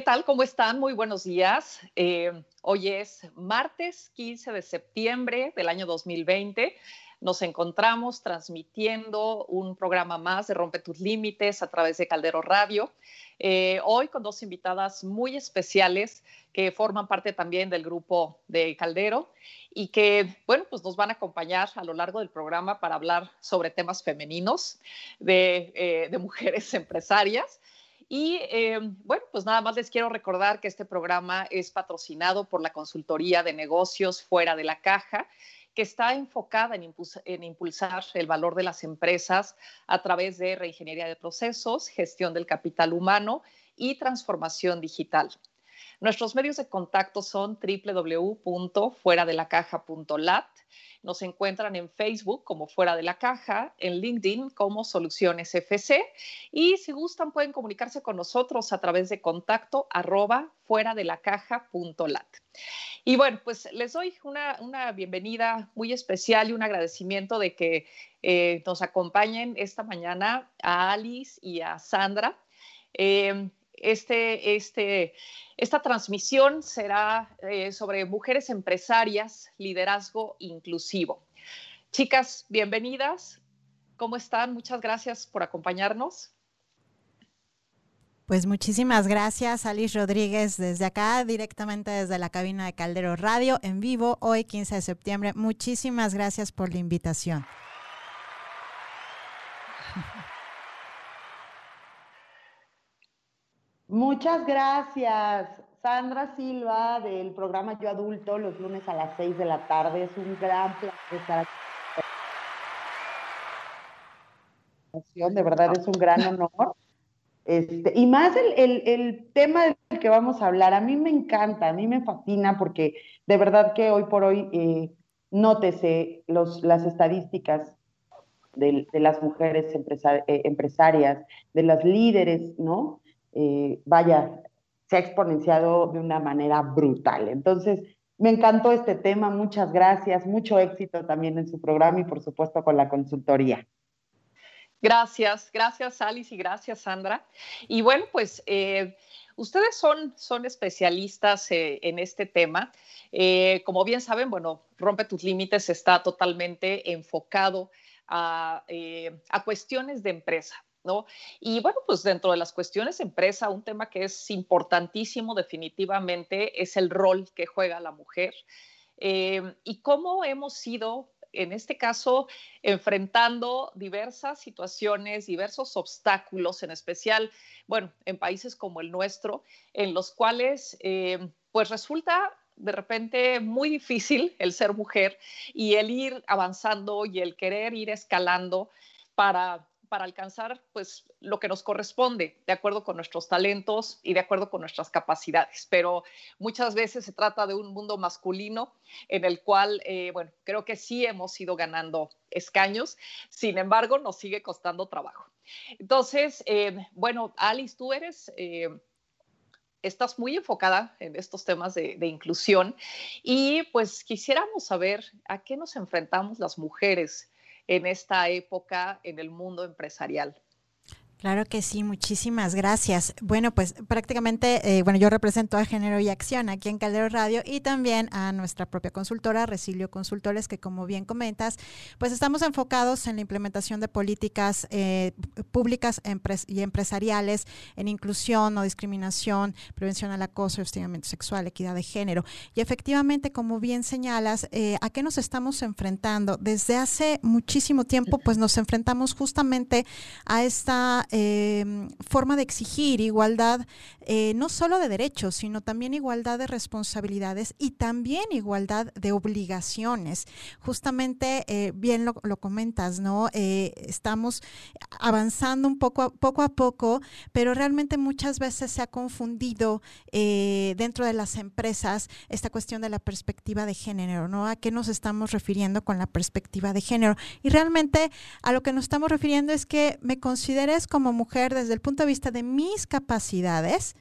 ¿Qué tal? ¿Cómo están? Muy buenos días. Eh, hoy es martes 15 de septiembre del año 2020. Nos encontramos transmitiendo un programa más de Rompe tus Límites a través de Caldero Radio. Eh, hoy con dos invitadas muy especiales que forman parte también del grupo de Caldero y que, bueno, pues nos van a acompañar a lo largo del programa para hablar sobre temas femeninos de, eh, de mujeres empresarias. Y eh, bueno, pues nada más les quiero recordar que este programa es patrocinado por la consultoría de negocios fuera de la caja que está enfocada en, en, impulsar el valor de las empresas a través de reingeniería de procesos, gestión del capital humano y transformación digital. Nuestros medios de contacto son www.fueradelacaja.lat nos encuentran en Facebook como Fuera de la Caja, en LinkedIn como Soluciones FC y si gustan pueden comunicarse con nosotros a través de contacto arroba fuera de la caja.lat. Y bueno, pues les doy una, bienvenida muy especial y un agradecimiento de que eh, nos acompañen esta mañana a Alice y a Sandra. Eh, este, este, esta transmisión será eh, sobre mujeres empresarias, liderazgo inclusivo. Chicas, bienvenidas. ¿Cómo están? Muchas gracias por acompañarnos. Pues muchísimas gracias, Alice Rodríguez, desde acá, directamente desde la cabina de Caldero Radio, en vivo, hoy 15 de septiembre. Muchísimas gracias por la invitación. Muchas gracias. Sandra Silva del programa Yo Adulto, los lunes a las 6 de la tarde. Es un gran placer estar aquí. De verdad es un gran honor. Este, y más el, tema del que vamos a hablar, a mí me encanta, a mí me fascina porque de verdad que hoy por hoy, eh, nótese los, las estadísticas de, las mujeres eh, empresarias, de las líderes, ¿no? Eh, vaya, se ha exponenciado de una manera brutal. Entonces, me encantó este tema, muchas gracias, mucho éxito también en su programa y por supuesto con la consultoría. Gracias, gracias Alice y gracias Sandra. Y bueno, pues eh, ustedes son, son especialistas eh, en este tema. como bien saben, bueno, Rompe tus Límites está totalmente enfocado a, a cuestiones de empresa, Y bueno, pues dentro de las cuestiones empresa, un tema que es importantísimo definitivamente es el rol que juega la mujer eh, y cómo hemos ido en este caso, enfrentando diversas situaciones, diversos obstáculos, en especial, bueno, en países como el nuestro, en los cuales, eh, pues resulta de repente muy difícil el ser mujer y el ir avanzando y el querer ir escalando para para alcanzar pues lo que nos corresponde de acuerdo con nuestros talentos y de acuerdo con nuestras capacidades. Pero muchas veces se trata de un mundo masculino en el cual, eh, bueno, creo que sí hemos ido ganando escaños, sin embargo, nos sigue costando trabajo. Entonces, eh, bueno, Alice, tú eres... Eh, estás muy enfocada en estos temas de, de, inclusión y pues quisiéramos saber a qué nos enfrentamos las mujeres en esta época en el mundo empresarial. Claro que sí, muchísimas gracias. Bueno, pues prácticamente, eh, bueno, yo represento a Género y Acción aquí en Caldero Radio y también a nuestra propia consultora, Resilio Consultores, que como bien comentas, pues estamos enfocados en la implementación de políticas eh, públicas y empresariales en inclusión, no discriminación, prevención al acoso hostigamiento sexual, equidad de género. Y efectivamente, como bien señalas, eh, ¿a qué nos estamos enfrentando? Desde hace muchísimo tiempo, pues nos enfrentamos justamente a esta eh, forma de exigir igualdad, eh, no solo de derechos, sino también igualdad de responsabilidades y también igualdad de obligaciones. Justamente, eh, bien lo, comentas, ¿no? Eh, estamos avanzando un poco poco a poco, pero realmente muchas veces se ha confundido dentro de las empresas esta cuestión de la perspectiva de género, ¿no? ¿A qué nos estamos refiriendo con la perspectiva de género? Y realmente a lo que nos estamos refiriendo es que me consideres como como mujer desde el punto de vista de mis capacidades,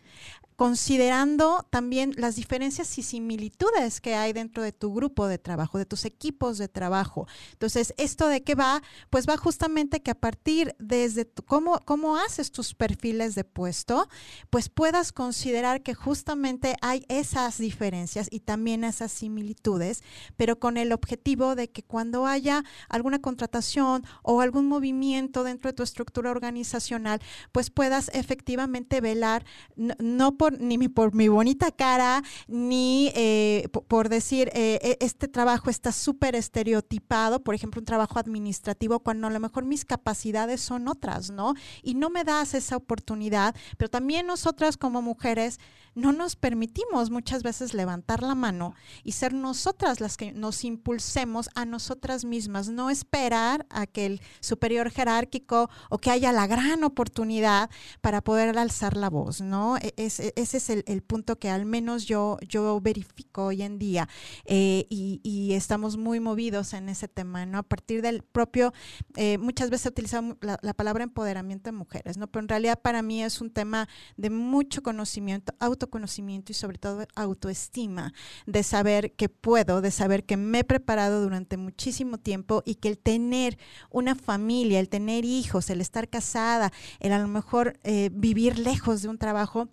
considerando también las diferencias y similitudes que hay dentro de tu grupo de trabajo, de tus equipos de trabajo. Entonces, ¿esto de qué va? Pues va justamente que a partir desde cómo, cómo haces tus perfiles de puesto, pues puedas considerar que justamente hay esas diferencias y también esas similitudes, pero con el objetivo de que cuando haya alguna contratación o algún movimiento dentro de tu estructura organizacional, pues puedas efectivamente velar no por ni por mi bonita cara, ni eh, por decir, eh, e, este trabajo está súper estereotipado, por ejemplo, un trabajo administrativo, cuando a lo mejor mis capacidades son otras, ¿no? Y no me das esa oportunidad, pero también nosotras como mujeres no nos permitimos muchas veces levantar la mano y ser nosotras las que nos impulsemos a nosotras mismas, no esperar a que el superior jerárquico o que haya la gran oportunidad para poder alzar la voz, ¿no? E, ese es el, punto que al menos yo, yo verifico hoy en día eh, y, estamos muy movidos en ese tema, ¿no? A partir del propio, eh, muchas veces utilizamos la, la palabra empoderamiento de mujeres, ¿no? Pero en realidad para mí es un tema de mucho conocimiento, autoconocimiento y sobre todo autoestima, de saber que puedo, de saber que me he preparado durante muchísimo tiempo y que el tener una familia, el tener hijos, el estar casada, el a lo mejor eh, vivir lejos de un trabajo,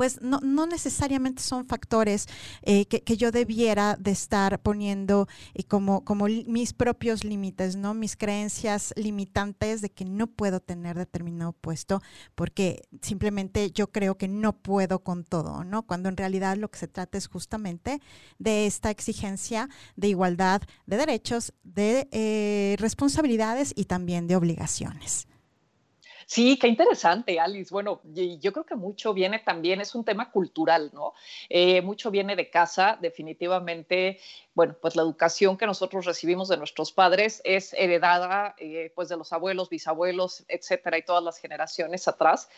pues no, no necesariamente son factores eh, que, yo debiera de estar poniendo eh, como, mis propios límites, ¿no? Mis creencias limitantes de que no puedo tener determinado puesto porque simplemente yo creo que no puedo con todo, ¿no? Cuando en realidad lo que se trata es justamente de esta exigencia de igualdad de derechos, de eh, responsabilidades y también de obligaciones. Sí, qué interesante, Alice. Bueno, yo creo que mucho viene también, es un tema cultural, ¿no? Eh, mucho viene de casa, definitivamente bueno, pues la educación que nosotros recibimos de nuestros padres es heredada eh, pues de los abuelos, bisabuelos, etcétera, y todas las generaciones atrás.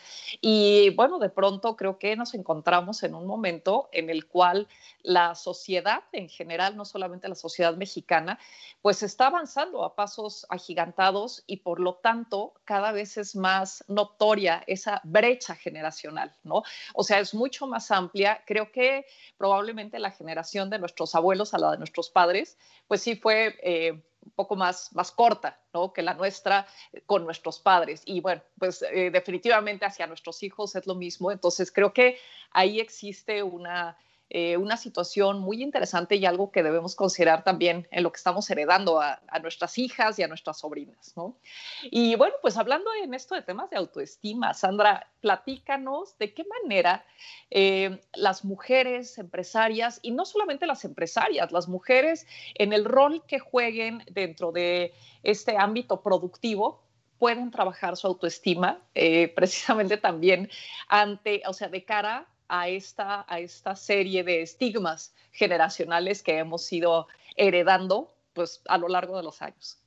Y bueno, de pronto creo que nos encontramos en un momento en el cual la sociedad en general, no solamente la sociedad mexicana, pues está avanzando a pasos agigantados y por lo tanto cada vez es más notoria esa brecha generacional, ¿no? O sea, es mucho más amplia. Creo que probablemente la generación de nuestros abuelos a la de nuestros padres, pues sí fue eh, un poco más, más corta, ¿no? Que la nuestra con nuestros padres. Y bueno, pues eh, definitivamente hacia nuestros hijos es lo mismo. Entonces creo que ahí existe una eh, una situación muy interesante y algo que debemos considerar también en lo que estamos heredando a, nuestras hijas y a nuestras sobrinas, ¿no? Y bueno, pues hablando en esto de temas de autoestima, Sandra, platícanos de qué manera eh, las mujeres empresarias, y no solamente las empresarias, las mujeres en el rol que jueguen dentro de este ámbito productivo, pueden trabajar su autoestima, eh, precisamente también ante, o sea, de cara a esta, a esta serie de estigmas generacionales que hemos ido heredando pues, a lo largo de los años.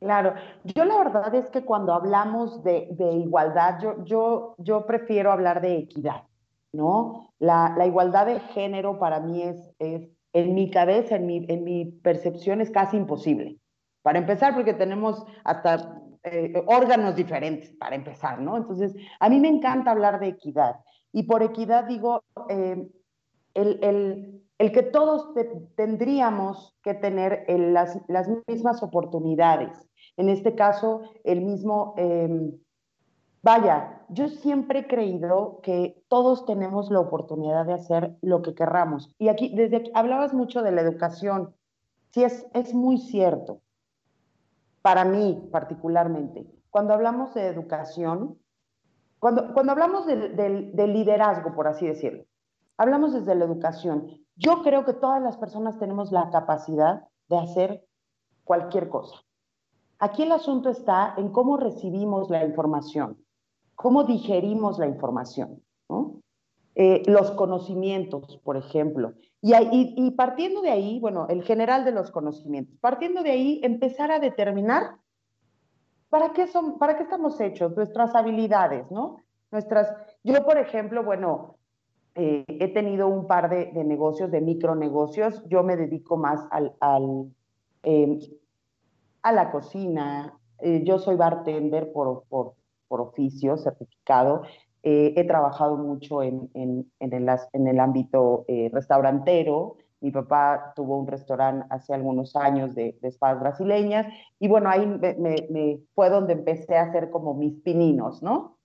Claro, yo la verdad es que cuando hablamos de, igualdad, yo, yo, yo prefiero hablar de equidad, ¿no? La, igualdad de género para mí es, es en mi cabeza, en mi, en mi percepción, es casi imposible. Para empezar, porque tenemos hasta eh, órganos diferentes, para empezar, ¿no? Entonces, a mí me encanta hablar de equidad. Y por equidad digo, eh, el, que todos tendríamos que tener las, mismas oportunidades. En este caso, el mismo... Em, vaya, yo siempre he creído que todos tenemos la oportunidad de hacer lo que querramos. Y aquí, desde aquí, hablabas mucho de la educación. Sí, es, es muy cierto. Para mí, particularmente. Cuando hablamos de educación, cuando, cuando hablamos del liderazgo, por así decirlo, hablamos desde la educación. Yo creo que todas las personas tenemos la capacidad de hacer cualquier cosa. Aquí el asunto está en cómo recibimos la información, cómo digerimos la información, eh, los conocimientos, por ejemplo. Y, y, partiendo de ahí, bueno, el general de los conocimientos, partiendo de ahí, empezar a determinar ¿para qué, son, ¿para qué estamos hechos? Nuestras habilidades, ¿no? Nuestras, yo, por ejemplo, bueno, eh, he tenido un par de, negocios, de micronegocios. Yo me dedico más al, em, a la cocina. Eh, yo soy bartender por, por, por oficio, certificado. Eh, he trabajado mucho en, en, en, el, en el, ámbito restaurantero. Mi papá tuvo un restaurante hace algunos años de, de espadas brasileñas y bueno, ahí me, fue donde empecé a hacer como mis pininos, ¿no?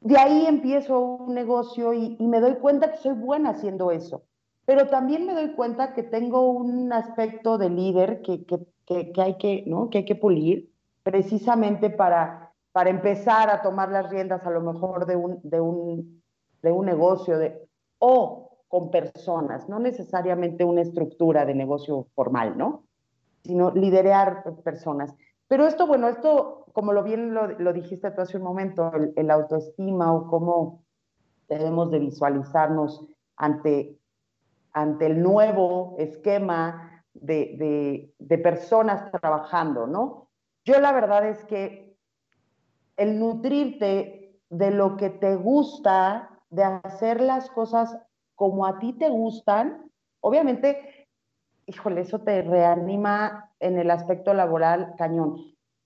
De ahí empiezo un negocio y, y me doy cuenta que soy buena haciendo eso, pero también me doy cuenta que tengo un aspecto de líder que, que, que, que hay, que, ¿no? que hay que pulir precisamente para para empezar a tomar las riendas a lo mejor de un, de un, de un negocio de, o con personas, no necesariamente una estructura de negocio formal, ¿no? Sino liderar personas. Pero esto, bueno, esto, como lo bien lo, lo dijiste tú hace un momento, el, autoestima o cómo debemos de visualizarnos ante, ante el nuevo esquema de, de, de personas trabajando, ¿no? Yo la verdad es que el nutrirte de lo que te gusta, de hacer las cosas como a ti te gustan, obviamente, híjole, eso te reanima en el aspecto laboral cañón.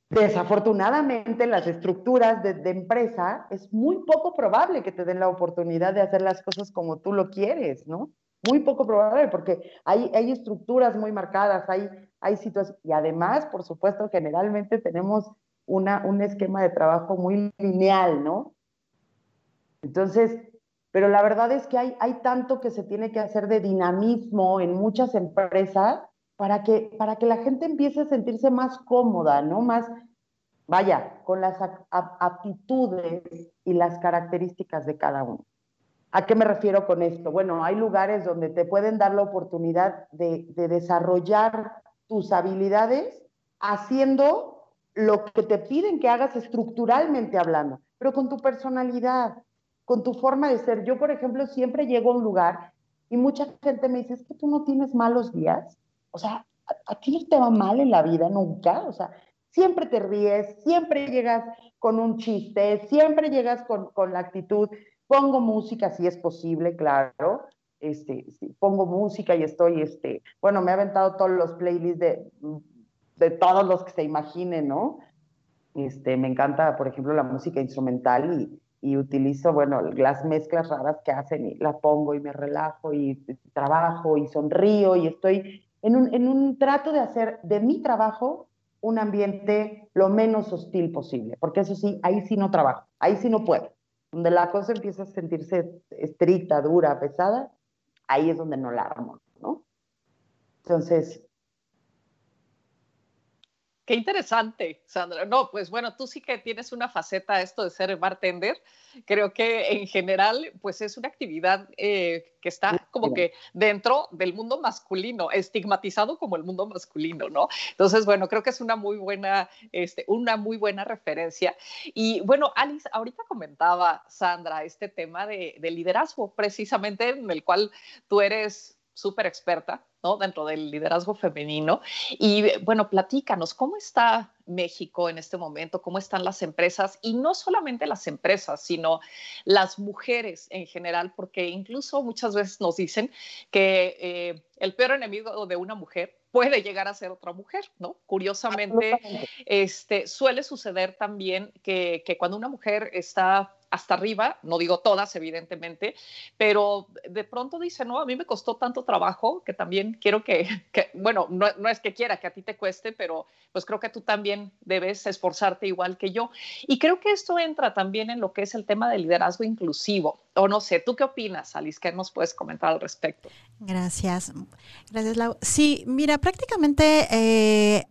Desafortunadamente, las estructuras de, empresa es muy poco probable que te den la oportunidad de hacer las cosas como tú lo quieres, ¿no? Muy poco probable, porque hay, hay estructuras muy marcadas, hay, hay situaciones, y además, por supuesto, generalmente tenemos un esquema de trabajo muy lineal, ¿no? Entonces, pero la verdad es que hay, hay tanto que se tiene que hacer de dinamismo en muchas empresas para que, para que la gente empiece a sentirse más cómoda, ¿no? Más, vaya, con las aptitudes y las características de cada uno. ¿A qué me refiero con esto? Bueno, hay lugares donde te pueden dar la oportunidad de, de desarrollar tus habilidades haciendo lo que te piden que hagas estructuralmente hablando, pero con tu personalidad, con tu forma de ser. Yo, por ejemplo, siempre llego a un lugar y mucha gente me dice, es que tú no tienes malos días. O sea, a, ti no te va mal en la vida nunca. O sea, siempre te ríes, siempre llegas con un chiste, siempre llegas con, con la actitud. Pongo música si es posible, claro. Este, pongo música y estoy, este, bueno, me he aventado todos los playlists de de todos los que se imaginen, ¿no? Este, me encanta, por ejemplo, la música instrumental y, y utilizo, bueno, las mezclas raras que hacen y la pongo y me relajo y trabajo y sonrío y estoy en un, en un trato de hacer de mi trabajo un ambiente lo menos hostil posible, porque eso sí, ahí sí no trabajo, ahí sí no puedo. Donde la cosa empieza a sentirse estricta, dura, pesada, ahí es donde no la armo, ¿no? Entonces, Qué interesante, Sandra. No, pues bueno, tú sí que tienes una faceta esto de ser bartender. Creo que en general, pues es una actividad eh, que está como que dentro del mundo masculino, estigmatizado como el mundo masculino, ¿no? Entonces, bueno, creo que es una muy buena, este, una muy buena referencia. Y bueno, Alice, ahorita comentaba Sandra este tema de, de liderazgo, precisamente en el cual tú eres súper experta ¿no? dentro del liderazgo femenino. Y bueno, platícanos, ¿cómo está México en este momento? ¿Cómo están las empresas? Y no solamente las empresas, sino las mujeres en general, porque incluso muchas veces nos dicen que eh, el peor enemigo de una mujer puede llegar a ser otra mujer, ¿no? Curiosamente, este, suele suceder también que, que cuando una mujer está hasta arriba, no digo todas, evidentemente, pero de pronto dice, no, a mí me costó tanto trabajo que también quiero que, bueno, no, no, es que quiera que a ti te cueste, pero pues creo que tú también debes esforzarte igual que yo. Y creo que esto entra también en lo que es el tema del liderazgo inclusivo. O no sé, ¿tú qué opinas, Alice? ¿Qué nos puedes comentar al respecto? Gracias. Gracias, Lau. Sí, mira, prácticamente eh,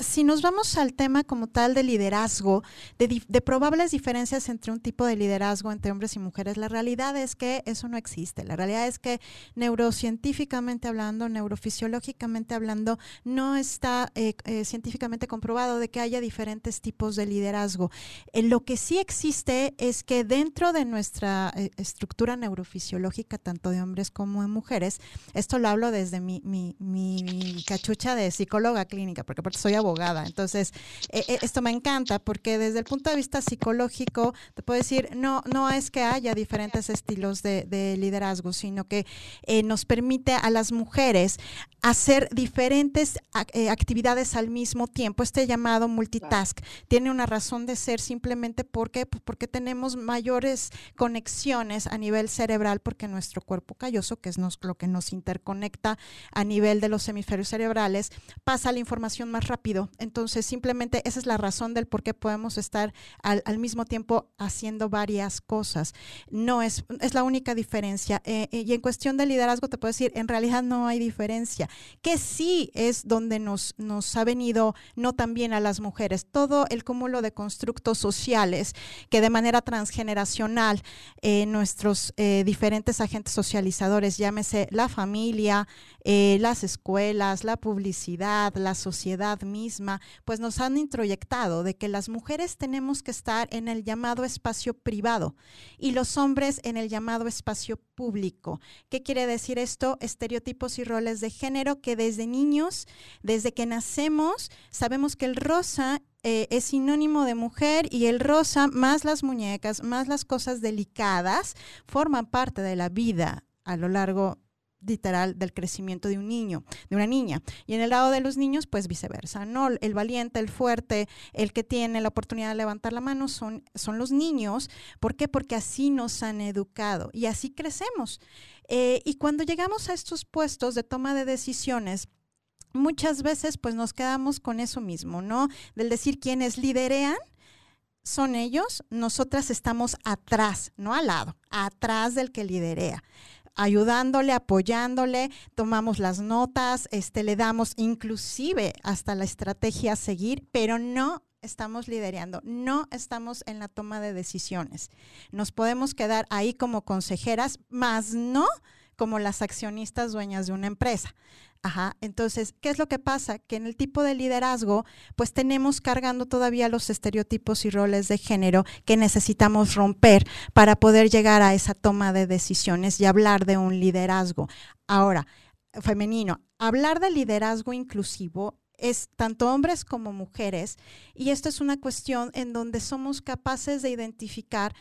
si nos vamos al tema como tal de liderazgo, de, probables diferencias entre un tipo de liderazgo entre hombres y mujeres, la realidad es que eso no existe. La realidad es que neurocientíficamente hablando, neurofisiológicamente hablando, no está eh, eh, científicamente comprobado de que haya diferentes tipos de liderazgo. Eh, lo que sí existe es que dentro de nuestra estructura neurofisiológica, tanto de hombres como de mujeres, esto lo hablo desde mi, mi, mi cachucha de psicóloga clínica, porque aparte soy abogada entonces, eh, eh, esto me encanta porque desde el punto de vista psicológico, te puedo decir, no, no es que haya diferentes estilos de, liderazgo, sino que eh, nos permite a las mujeres hacer diferentes actividades al mismo tiempo. Este llamado multitask tiene una razón de ser simplemente porque, pues porque tenemos mayores conexiones a nivel cerebral, porque nuestro cuerpo calloso, que es lo que nos interconecta a nivel de los hemisferios cerebrales, pasa la información más rápido. Entonces, simplemente esa es la razón del por qué podemos estar al, mismo tiempo haciendo varias cosas. No es, es la única diferencia. Eh, eh, y en cuestión de liderazgo, te puedo decir, en realidad no hay diferencia que sí es donde nos, nos ha venido no tan bien a las mujeres, todo el cúmulo de constructos sociales que de manera transgeneracional eh, nuestros diferentes agentes socializadores, llámese la familia, las escuelas, la publicidad, la sociedad misma, pues nos han introyectado de que las mujeres tenemos que estar en el llamado espacio privado y los hombres en el llamado espacio público. ¿Qué quiere decir esto? Estereotipos y roles de género que desde niños, desde que nacemos, sabemos que el rosa eh, es sinónimo de mujer y el rosa, más las muñecas, más las cosas delicadas, forman parte de la vida a lo largo literal del crecimiento de un niño, de una niña. Y en el lado de los niños, pues viceversa, ¿no? El valiente, el fuerte, el que tiene la oportunidad de levantar la mano son, son los niños. ¿Por qué? Porque así nos han educado y así crecemos. Eh, y cuando llegamos a estos puestos de toma de decisiones, muchas veces pues nos quedamos con eso mismo, ¿no? Del decir quienes liderean son ellos, nosotras estamos atrás, no al lado, atrás del que liderea ayudándole, apoyándole, tomamos las notas, este, le damos inclusive hasta la estrategia a seguir, pero no estamos liderando, no estamos en la toma de decisiones. Nos podemos quedar ahí como consejeras, más no como las accionistas dueñas de una empresa. Ajá, entonces, ¿qué es lo que pasa? Que en el tipo de liderazgo, pues tenemos cargando todavía los estereotipos y roles de género que necesitamos romper para poder llegar a esa toma de decisiones y hablar de un liderazgo. Ahora, femenino, hablar de liderazgo inclusivo es tanto hombres como mujeres y esto es una cuestión en donde somos capaces de identificar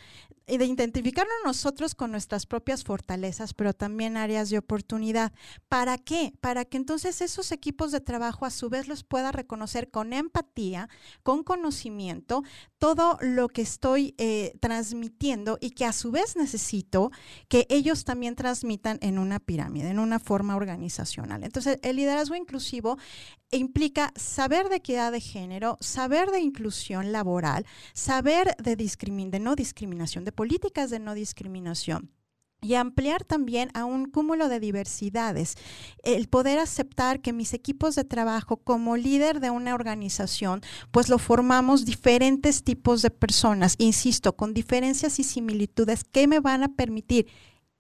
y de identificarnos nosotros con nuestras propias fortalezas, pero también áreas de oportunidad. ¿Para qué? Para que entonces esos equipos de trabajo a su vez los pueda reconocer con empatía, con conocimiento, todo lo que estoy eh, transmitiendo y que a su vez necesito que ellos también transmitan en una pirámide, en una forma organizacional. Entonces, el liderazgo inclusivo implica saber de equidad de género, saber de inclusión laboral, saber de, de no discriminación, de políticas de no discriminación y ampliar también a un cúmulo de diversidades. El poder aceptar que mis equipos de trabajo como líder de una organización, pues lo formamos diferentes tipos de personas, insisto, con diferencias y similitudes que me van a permitir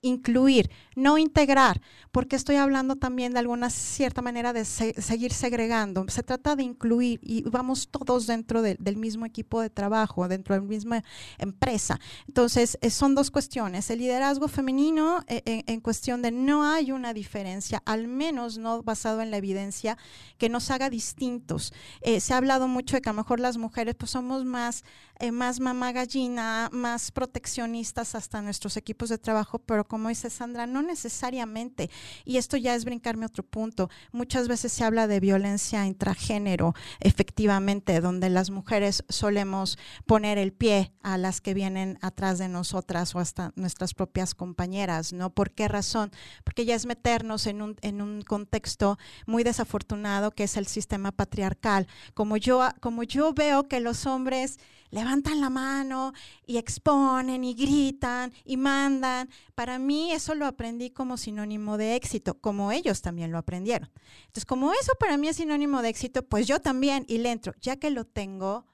incluir, no integrar, porque estoy hablando también de alguna cierta manera de seguir segregando. Se trata de incluir y vamos todos dentro del mismo equipo de trabajo, dentro de la misma empresa. Entonces, eh, son dos cuestiones. El liderazgo femenino eh, en, cuestión de no hay una diferencia, al menos no basado en la evidencia, que nos haga distintos. Eh, se ha hablado mucho de que a lo mejor las mujeres pues somos más, más mamá gallina, más proteccionistas hasta nuestros equipos de trabajo, pero como dice Sandra, no necesariamente. Y esto ya es brincarme otro punto. Muchas veces se habla de violencia intragénero, efectivamente, donde las mujeres solemos poner el pie a las que vienen atrás de nosotras o hasta nuestras propias compañeras, ¿no? ¿Por qué razón? Porque ya es meternos en un, en un contexto muy desafortunado que es el sistema patriarcal. Como yo, como yo veo que los hombres levantan la mano y exponen y gritan y mandan. Para mí eso lo aprendí como sinónimo de éxito, como ellos también lo aprendieron. Entonces, como eso para mí es sinónimo de éxito, pues yo también y le entro, ya que lo tengo,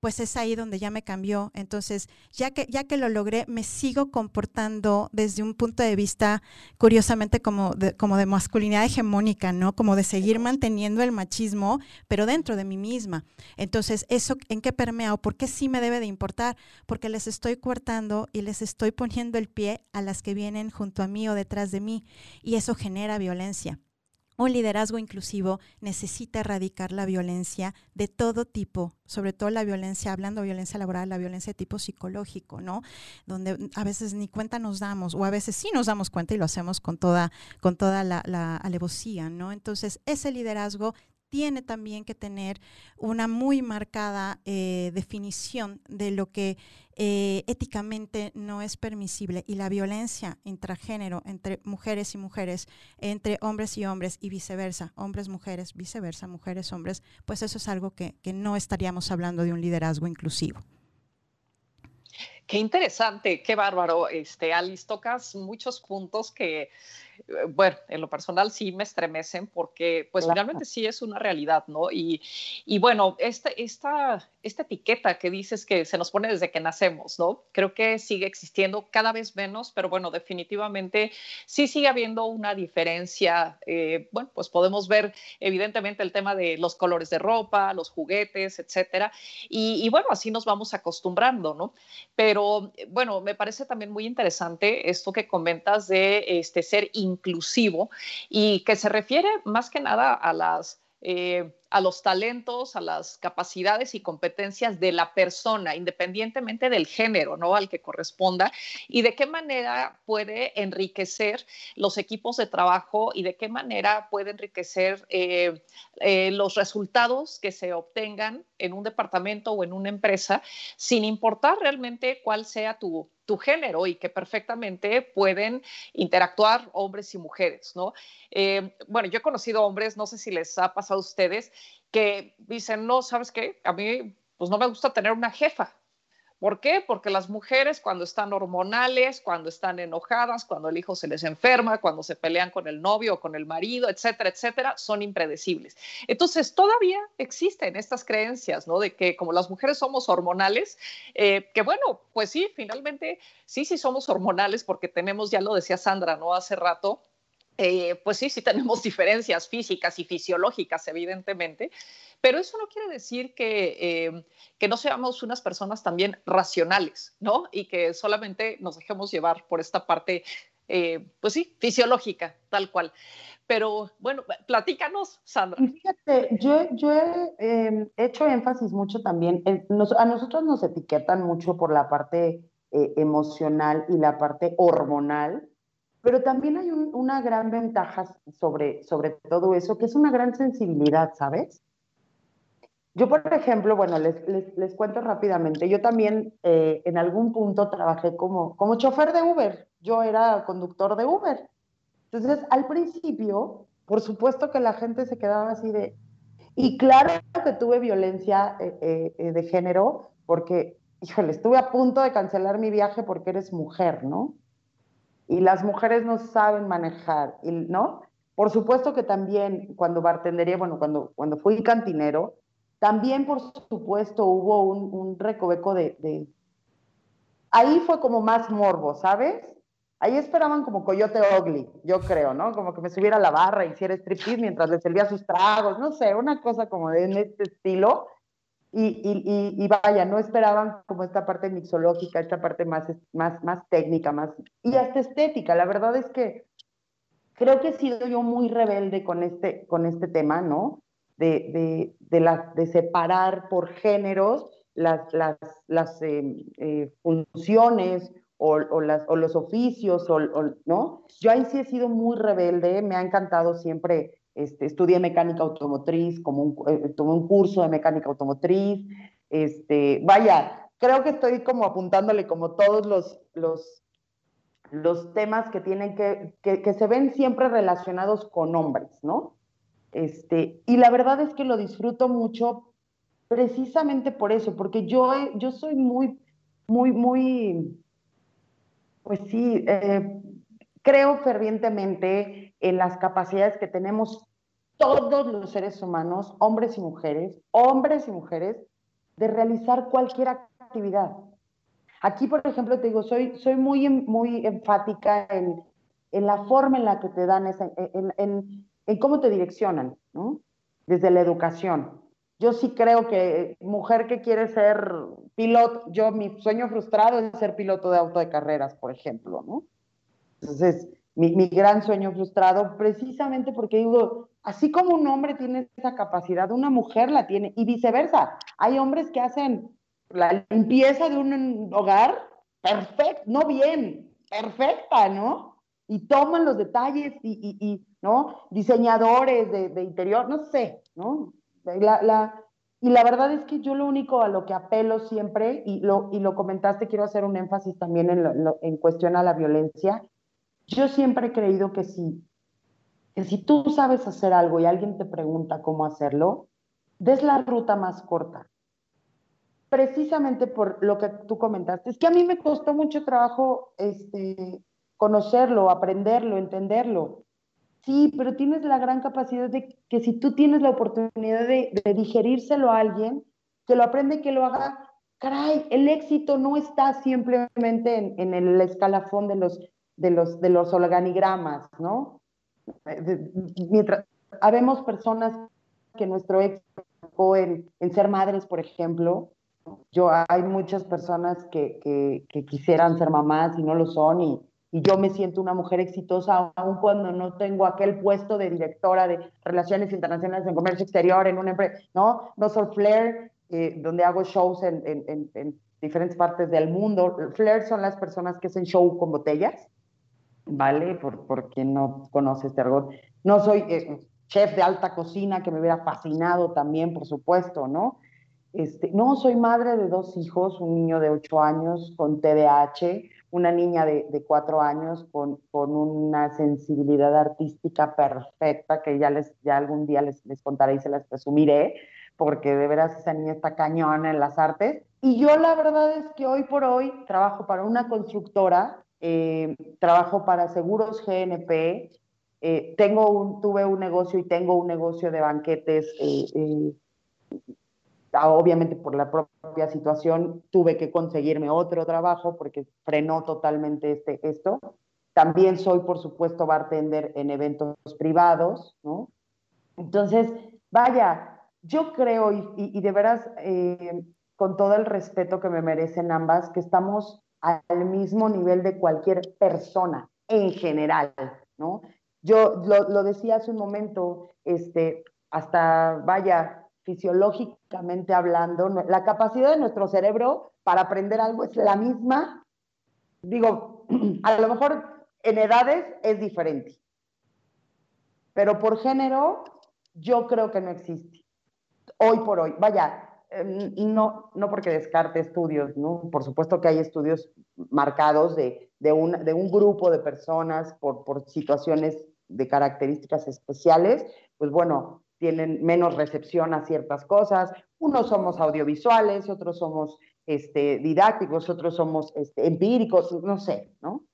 pues es ahí donde ya me cambió. Entonces, ya que, ya que lo logré, me sigo comportando desde un punto de vista, curiosamente, como de, como de masculinidad hegemónica, ¿no? Como de seguir manteniendo el machismo, pero dentro de mí misma. Entonces, ¿eso en qué permea o por qué sí me debe de importar? Porque les estoy cortando y les estoy poniendo el pie a las que vienen junto a mí o detrás de mí. Y eso genera violencia un liderazgo inclusivo necesita erradicar la violencia de todo tipo, sobre todo la violencia, hablando de violencia laboral, la violencia de tipo psicológico, ¿no? Donde a veces ni cuenta nos damos, o a veces sí nos damos cuenta y lo hacemos con toda, con toda la, alevosía, ¿no? Entonces, ese liderazgo tiene también que tener una muy marcada eh, definición de lo que eh, éticamente no es permisible y la violencia intragénero entre mujeres y mujeres, entre hombres y hombres y viceversa, hombres, mujeres, viceversa, mujeres, hombres, pues eso es algo que, no estaríamos hablando de un liderazgo inclusivo. Qué interesante, qué bárbaro, este, Alice, tocas muchos puntos que bueno, en lo personal sí me estremecen porque pues finalmente sí es una realidad, ¿no? Y, y bueno, esta, esta, esta etiqueta que dices que se nos pone desde que nacemos, ¿no? Creo que sigue existiendo cada vez menos, pero bueno, definitivamente sí sigue habiendo una diferencia. Eh, bueno, pues podemos ver evidentemente el tema de los colores de ropa, los juguetes, etcétera. Y, y bueno, así nos vamos acostumbrando, ¿no? Pero bueno, me parece también muy interesante esto que comentas de este, ser inclusivo y que se refiere más que nada a las... Eh, a los talentos, a las capacidades y competencias de la persona, independientemente del género, ¿no? Al que corresponda, y de qué manera puede enriquecer los equipos de trabajo y de qué manera puede enriquecer eh, eh, los resultados que se obtengan en un departamento o en una empresa, sin importar realmente cuál sea tu, tu género y que perfectamente pueden interactuar hombres y mujeres, ¿no? Eh, bueno, yo he conocido hombres, no sé si les ha pasado a ustedes, que dicen, no, ¿sabes qué? A mí, pues no me gusta tener una jefa. ¿Por qué? Porque las mujeres cuando están hormonales, cuando están enojadas, cuando el hijo se les enferma, cuando se pelean con el novio o con el marido, etcétera, etcétera, son impredecibles. Entonces, todavía existen estas creencias, ¿no? De que como las mujeres somos hormonales, eh, que bueno, pues sí, finalmente sí, sí somos hormonales porque tenemos, ya lo decía Sandra, ¿no? Hace rato, eh, pues sí, sí tenemos diferencias físicas y fisiológicas, evidentemente, pero eso no quiere decir que, eh, que no seamos unas personas también racionales, ¿no? Y que solamente nos dejemos llevar por esta parte, eh, pues sí, fisiológica, tal cual. Pero bueno, platícanos, Sandra. fíjate, yo, he em, hecho énfasis mucho también, a nosotros nos etiquetan mucho por la parte emocional y la parte hormonal, pero también hay una gran ventaja sobre, sobre todo eso, que es una gran sensibilidad, ¿sabes? Yo, por ejemplo, bueno, les, les, les cuento rápidamente, yo también eh, en algún punto trabajé como, como chofer de Uber, yo era conductor de Uber. Entonces, al principio, por supuesto que la gente se quedaba así de... Y claro que tuve violencia eh, eh, de género, porque, híjole, estuve a punto de cancelar mi viaje porque eres mujer, ¿no? Y las mujeres no saben manejar, ¿no? Por supuesto que también cuando bartendería, bueno, cuando, cuando fui cantinero, también por supuesto hubo un, un recoveco de, Ahí fue como más morbo, ¿sabes? Ahí esperaban como Coyote Ugly, yo creo, ¿no? Como que me subiera a la barra, hiciera striptease mientras le servía sus tragos, no sé, una cosa como de en este estilo. Y, vaya, no esperaban como esta parte mixológica, esta parte más, más, más técnica, más, y hasta estética. La verdad es que creo que he sido yo muy rebelde con este, con este tema, ¿no? De, de, de, la, de separar por géneros las, las, las eh, eh, funciones o, o, las, o, los oficios, o, ¿no? Yo ahí sí he sido muy rebelde, me ha encantado siempre este, estudié mecánica automotriz, como un, eh, tomé un curso de mecánica automotriz. Este, vaya, creo que estoy como apuntándole como todos los, los, los temas que tienen que, que, se ven siempre relacionados con hombres, ¿no? Este, y la verdad es que lo disfruto mucho precisamente por eso, porque yo, yo soy muy, muy, muy, pues sí, eh, creo fervientemente en las capacidades que tenemos todos los seres humanos, hombres y mujeres, hombres y mujeres, de realizar cualquier actividad. Aquí, por ejemplo, te digo, soy, soy muy, muy enfática en, en la forma en la que te dan, esa, en, en, en, cómo te direccionan, ¿no? Desde la educación. Yo sí creo que mujer que quiere ser piloto, yo mi sueño frustrado es ser piloto de auto de carreras, por ejemplo, ¿no? Entonces, mi, mi, gran sueño frustrado, precisamente porque digo, Así como un hombre tiene esa capacidad, una mujer la tiene y viceversa. Hay hombres que hacen la limpieza de un hogar perfecto, no bien, perfecta, ¿no? Y toman los detalles y, ¿no? Diseñadores de, interior, no sé, ¿no? La, y la verdad es que yo lo único a lo que apelo siempre, y lo, y lo comentaste, quiero hacer un énfasis también en, en cuestión a la violencia, yo siempre he creído que si, que si tú sabes hacer algo y alguien te pregunta cómo hacerlo, des la ruta más corta. Precisamente por lo que tú comentaste. Es que a mí me costó mucho trabajo este, conocerlo, aprenderlo, entenderlo. Sí, pero tienes la gran capacidad de que si tú tienes la oportunidad de, digerírselo a alguien, que lo aprende que lo haga, caray, el éxito no está simplemente en, en el escalafón de los de los, de los organigramas, ¿no? Mientras, habemos personas que nuestro éxito en, en ser madres, por ejemplo, yo hay muchas personas que, que, que, quisieran ser mamás y no lo son y, y, yo me siento una mujer exitosa aun cuando no tengo aquel puesto de directora de relaciones internacionales en comercio exterior en una empresa, ¿no? No soy Flair, eh, donde hago shows en, en, en, diferentes partes del mundo. Flair son las personas que hacen show con botellas ¿vale? Por, por quien no conoce este argot. No soy eh, chef de alta cocina, que me hubiera fascinado también, por supuesto, ¿no? Este, no, soy madre de dos hijos, un niño de ocho años con TDAH, una niña de, de cuatro años con, con, una sensibilidad artística perfecta, que ya, les, ya algún día les, les contaré y se las presumiré, porque de veras esa niña está cañona en las artes. Y yo la verdad es que hoy por hoy trabajo para una constructora eh, trabajo para seguros GNP, eh, tengo un, tuve un negocio y tengo un negocio de banquetes. Eh, obviamente por la propia situación tuve que conseguirme otro trabajo porque frenó totalmente este, esto. También soy, por supuesto, bartender en eventos privados, ¿no? Entonces, vaya, yo creo, y, y de veras, con todo el respeto que me merecen ambas, que estamos al mismo nivel de cualquier persona en general, ¿no? Yo lo, decía hace un momento, este, hasta vaya, fisiológicamente hablando, la capacidad de nuestro cerebro para aprender algo es la misma. Digo, a lo mejor en edades es diferente, pero por género yo creo que no existe. Hoy por hoy, vaya, Em, no, no porque descarte estudios, ¿no? Por supuesto que hay estudios marcados de, de, un, de un grupo de personas por, por situaciones de características especiales, pues bueno, tienen menos recepción a ciertas cosas. Unos somos audiovisuales, otros somos este, didácticos, otros somos este, empíricos, no sé, ¿no?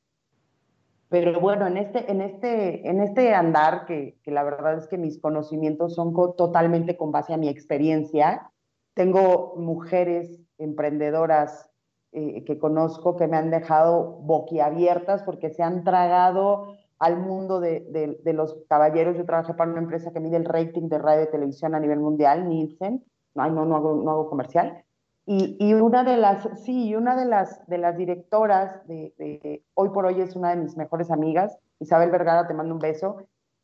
Pero bueno, en este, en este, en este andar, que, que la verdad es que mis conocimientos son totalmente con base a mi experiencia, tengo mujeres emprendedoras eh, que conozco que me han dejado boquiabiertas porque se han tragado al mundo de, de, los caballeros. Yo trabajé para una empresa que mide el rating de radio y televisión a nivel mundial, Nielsen. No, no, no, hago, no hago comercial. Y, y, una de las, sí, una de las, de las directoras de, de, hoy por hoy es una de mis mejores amigas, Isabel Vergara, te mando un beso,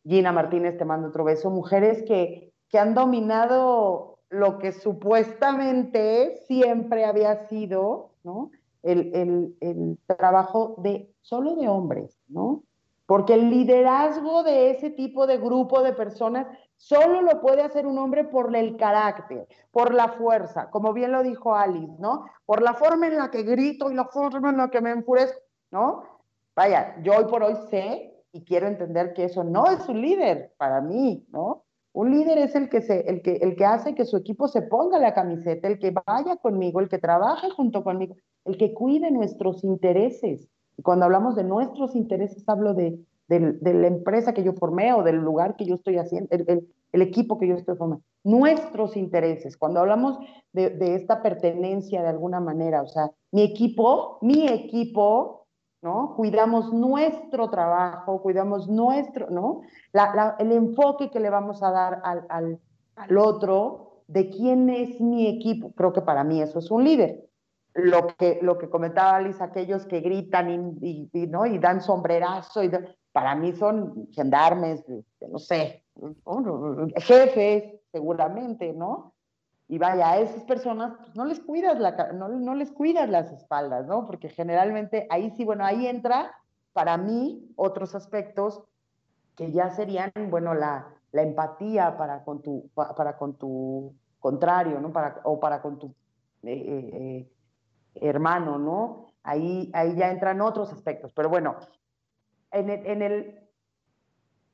Gina Martínez, te mando otro beso, mujeres que, que han dominado lo que supuestamente siempre había sido, ¿no? El, trabajo de solo de hombres, ¿no? Porque el liderazgo de ese tipo de grupo de personas solo lo puede hacer un hombre por el carácter, por la fuerza, como bien lo dijo Alice, ¿no? Por la forma en la que grito y la forma en la que me enfurezco, ¿no? Vaya, yo hoy por hoy sé y quiero entender que eso no es un líder para mí, ¿no? Un líder es el que, se, el, que, el que hace que su equipo se ponga la camiseta, el que vaya conmigo, el que trabaje junto conmigo, el que cuide nuestros intereses. Y cuando hablamos de nuestros intereses, hablo de, la empresa que yo formé o del lugar que yo estoy haciendo, el, equipo que yo estoy formando. Nuestros intereses. Cuando hablamos de, de esta pertenencia de alguna manera, o sea, mi equipo, mi equipo ¿no? Cuidamos nuestro trabajo, cuidamos nuestro, ¿no? el enfoque que le vamos a dar al, al, al, otro de quién es mi equipo. Creo que para mí eso es un líder. Lo que, lo que comentaba Alice, aquellos que gritan y, y, ¿no? y dan sombrerazo, y para mí son gendarmes, no sé, jefes, seguramente, ¿no? Y vaya, a esas personas pues, no les cuidas la, no, no les cuidas las espaldas, ¿no? Porque generalmente ahí sí, bueno, ahí entra para mí otros aspectos que ya serían, bueno, la, la empatía para con tu, para con tu contrario, ¿no? Para, o para con tu eh, eh, eh, hermano, ¿no? Ahí, ahí ya entran otros aspectos. Pero bueno, en el,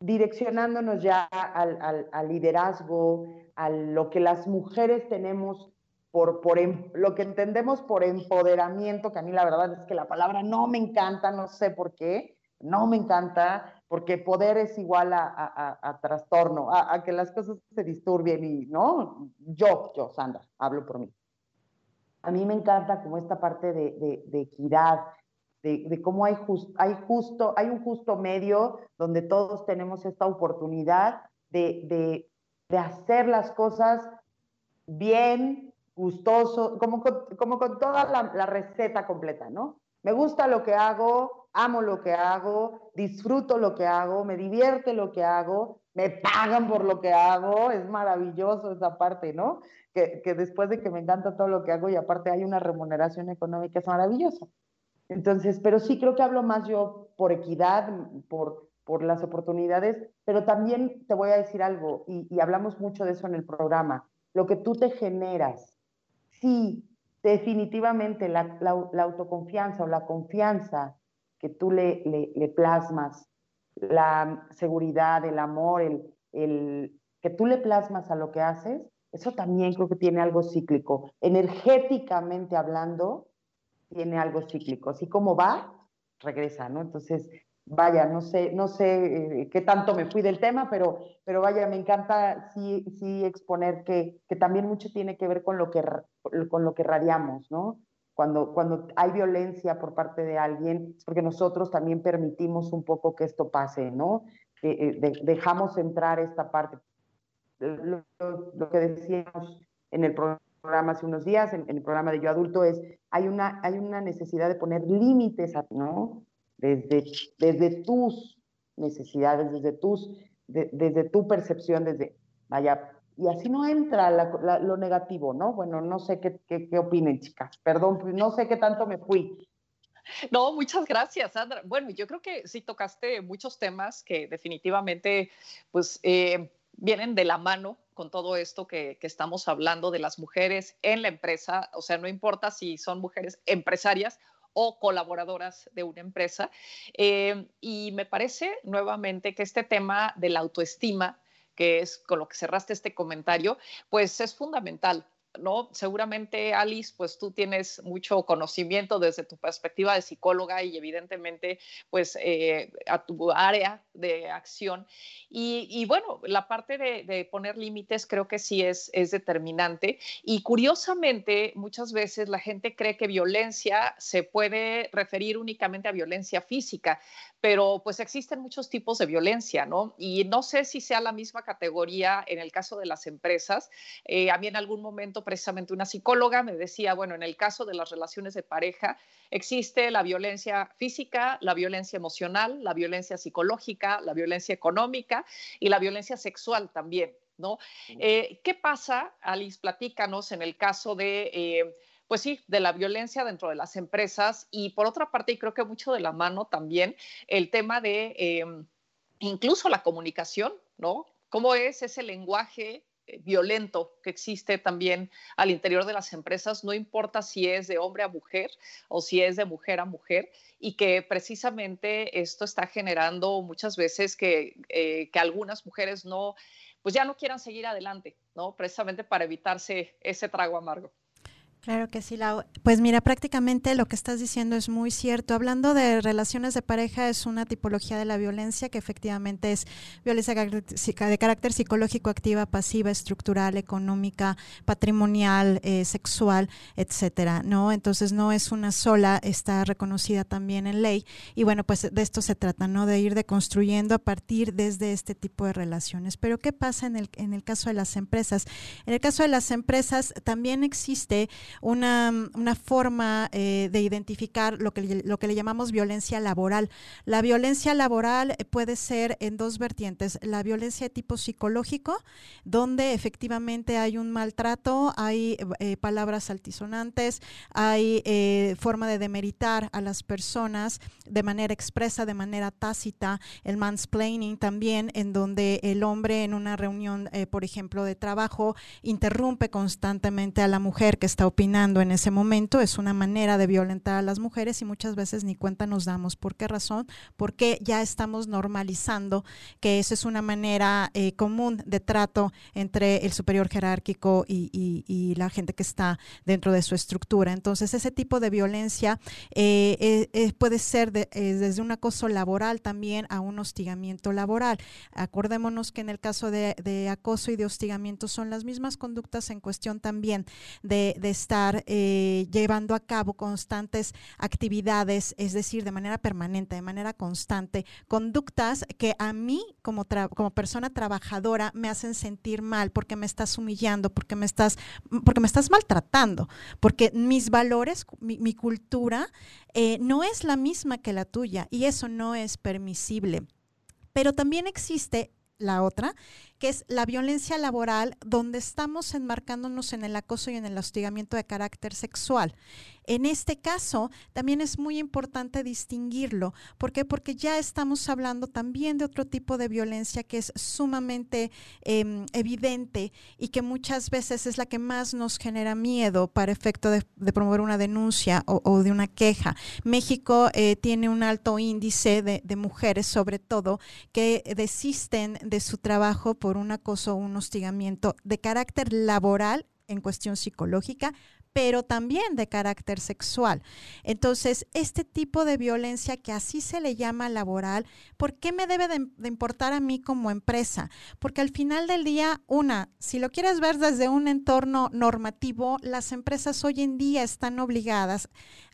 direccionándonos ya al, al, liderazgo, a lo que las mujeres tenemos por, por em, lo que entendemos por empoderamiento, que a mí la verdad es que la palabra no me encanta, no sé por qué, no me encanta, porque poder es igual a, trastorno, a, que las cosas se disturbien y, ¿no? Yo, yo, Sandra, hablo por mí. A mí me encanta como esta parte de, de equidad, de, cómo hay, hay, justo, hay un justo medio donde todos tenemos esta oportunidad de, hacer las cosas bien, gustoso, como con, como con toda la, la, receta completa, ¿no? Me gusta lo que hago, amo lo que hago, disfruto lo que hago, me divierte lo que hago, me pagan por lo que hago, es maravilloso esa parte, ¿no? Que, que después de que me encanta todo lo que hago y aparte hay una remuneración económica, es maravilloso. Entonces, pero sí creo que hablo más yo por equidad, por, por las oportunidades, pero también te voy a decir algo, y, hablamos mucho de eso en el programa, lo que tú te generas. Sí, definitivamente la, autoconfianza o la confianza que tú le, plasmas, la seguridad, el amor, el, el, que tú le plasmas a lo que haces, eso también creo que tiene algo cíclico. Energéticamente hablando, tiene algo cíclico. Así como va, regresa, ¿no? Entonces, vaya, no sé, no sé eh, qué tanto me fui del tema, pero, pero vaya, me encanta sí, sí exponer que, que también mucho tiene que ver con lo que, con lo que radiamos, ¿no? Cuando, cuando hay violencia por parte de alguien, es porque nosotros también permitimos un poco que esto pase, ¿no? Que eh, dejamos entrar esta parte. Lo, lo, que decíamos en el programa hace unos días, en, el programa de Yo Adulto, es hay una, hay una necesidad de poner límites, ¿no? Desde, desde tus necesidades, desde, tus, desde tu percepción, desde, vaya, y así no entra lo negativo, ¿no? Bueno, no sé qué, qué, qué opinen, chicas. Perdón, no sé qué tanto me fui. No, muchas gracias, Sandra. Bueno, yo creo que sí tocaste muchos temas que definitivamente, pues, eh, vienen de la mano con todo esto que, estamos hablando de las mujeres en la empresa, o sea, no importa si son mujeres empresarias o colaboradoras de una empresa. Eh, y me parece nuevamente que este tema de la autoestima, que es con lo que cerraste este comentario, pues es fundamental. ¿no? Seguramente, Alice, pues tú tienes mucho conocimiento desde tu perspectiva de psicóloga y evidentemente, pues eh, a tu área de acción. Y, bueno, la parte de, poner límites creo que sí es, es determinante. Y curiosamente, muchas veces la gente cree que violencia se puede referir únicamente a violencia física, pero pues existen muchos tipos de violencia, ¿no? Y no sé si sea la misma categoría en el caso de las empresas. Eh, a mí en algún momento precisamente una psicóloga me decía, bueno, en el caso de las relaciones de pareja existe la violencia física, la violencia emocional, la violencia psicológica, la violencia económica y la violencia sexual también, ¿no? Eh, ¿Qué pasa, Alice? Platícanos en el caso de... Eh, pues sí, de la violencia dentro de las empresas y por otra parte, y creo que mucho de la mano también, el tema de em, incluso la comunicación, ¿no? ¿Cómo es ese lenguaje eh, violento que existe también al interior de las empresas, no importa si es de hombre a mujer o si es de mujer a mujer, y que precisamente esto está generando muchas veces que, eh, que algunas mujeres no, pues ya no quieran seguir adelante, ¿no? Precisamente para evitarse ese trago amargo. Claro que sí, Lau. Pues mira, prácticamente lo que estás diciendo es muy cierto. Hablando de relaciones de pareja, es una tipología de la violencia que efectivamente es violencia de carácter psicológico, activa, pasiva, estructural, económica, patrimonial, eh, sexual, etcétera. ¿no? Entonces no es una sola, está reconocida también en ley. Y bueno, pues de esto se trata, ¿no? De ir deconstruyendo a partir desde este tipo de relaciones. Pero ¿qué pasa en el, en el caso de las empresas? En el caso de las empresas también existe una, una forma eh, de identificar lo que, lo que le llamamos violencia laboral. La violencia laboral puede ser en dos vertientes. La violencia de tipo psicológico, donde efectivamente hay un maltrato, hay eh, palabras altisonantes, hay eh, forma de demeritar a las personas de manera expresa, de manera tácita, el mansplaining también, en donde el hombre en una reunión, por ejemplo, de trabajo, interrumpe constantemente a la mujer que está opinando en ese momento. Es una manera de violentar a las mujeres y muchas veces ni cuenta nos damos. ¿Por qué razón? Porque ya estamos normalizando que eso es una manera eh, común de trato entre el superior jerárquico y, la gente que está dentro de su estructura. Entonces, ese tipo de violencia eh, puede ser desde un acoso laboral también a un hostigamiento laboral. Acordémonos que en el caso de, acoso y de hostigamiento son las mismas conductas en cuestión también de, estar eh, llevando a cabo constantes actividades, es decir, de manera permanente, de manera constante, conductas que a mí como, como persona trabajadora me hacen sentir mal porque me estás humillando, porque me estás, porque me estás maltratando, porque mis valores, mi, cultura eh, no es la misma que la tuya y eso no es permisible. Pero también existe la otra, que es la violencia laboral, donde estamos enmarcándonos en el acoso y en el hostigamiento de carácter sexual. En este caso, también es muy importante distinguirlo. ¿Por qué? Porque ya estamos hablando también de otro tipo de violencia que es sumamente em, evidente y que muchas veces es la que más nos genera miedo para efecto de, promover una denuncia o, de una queja. México eh, tiene un alto índice de, mujeres, sobre todo, que desisten de su trabajo un acoso o un hostigamiento de carácter laboral en cuestión psicológica, pero también de carácter sexual. Entonces, este tipo de violencia que así se le llama laboral, ¿por qué me debe de, importar a mí como empresa? Porque al final del día, una, si lo quieres ver desde un entorno normativo, las empresas hoy en día están obligadas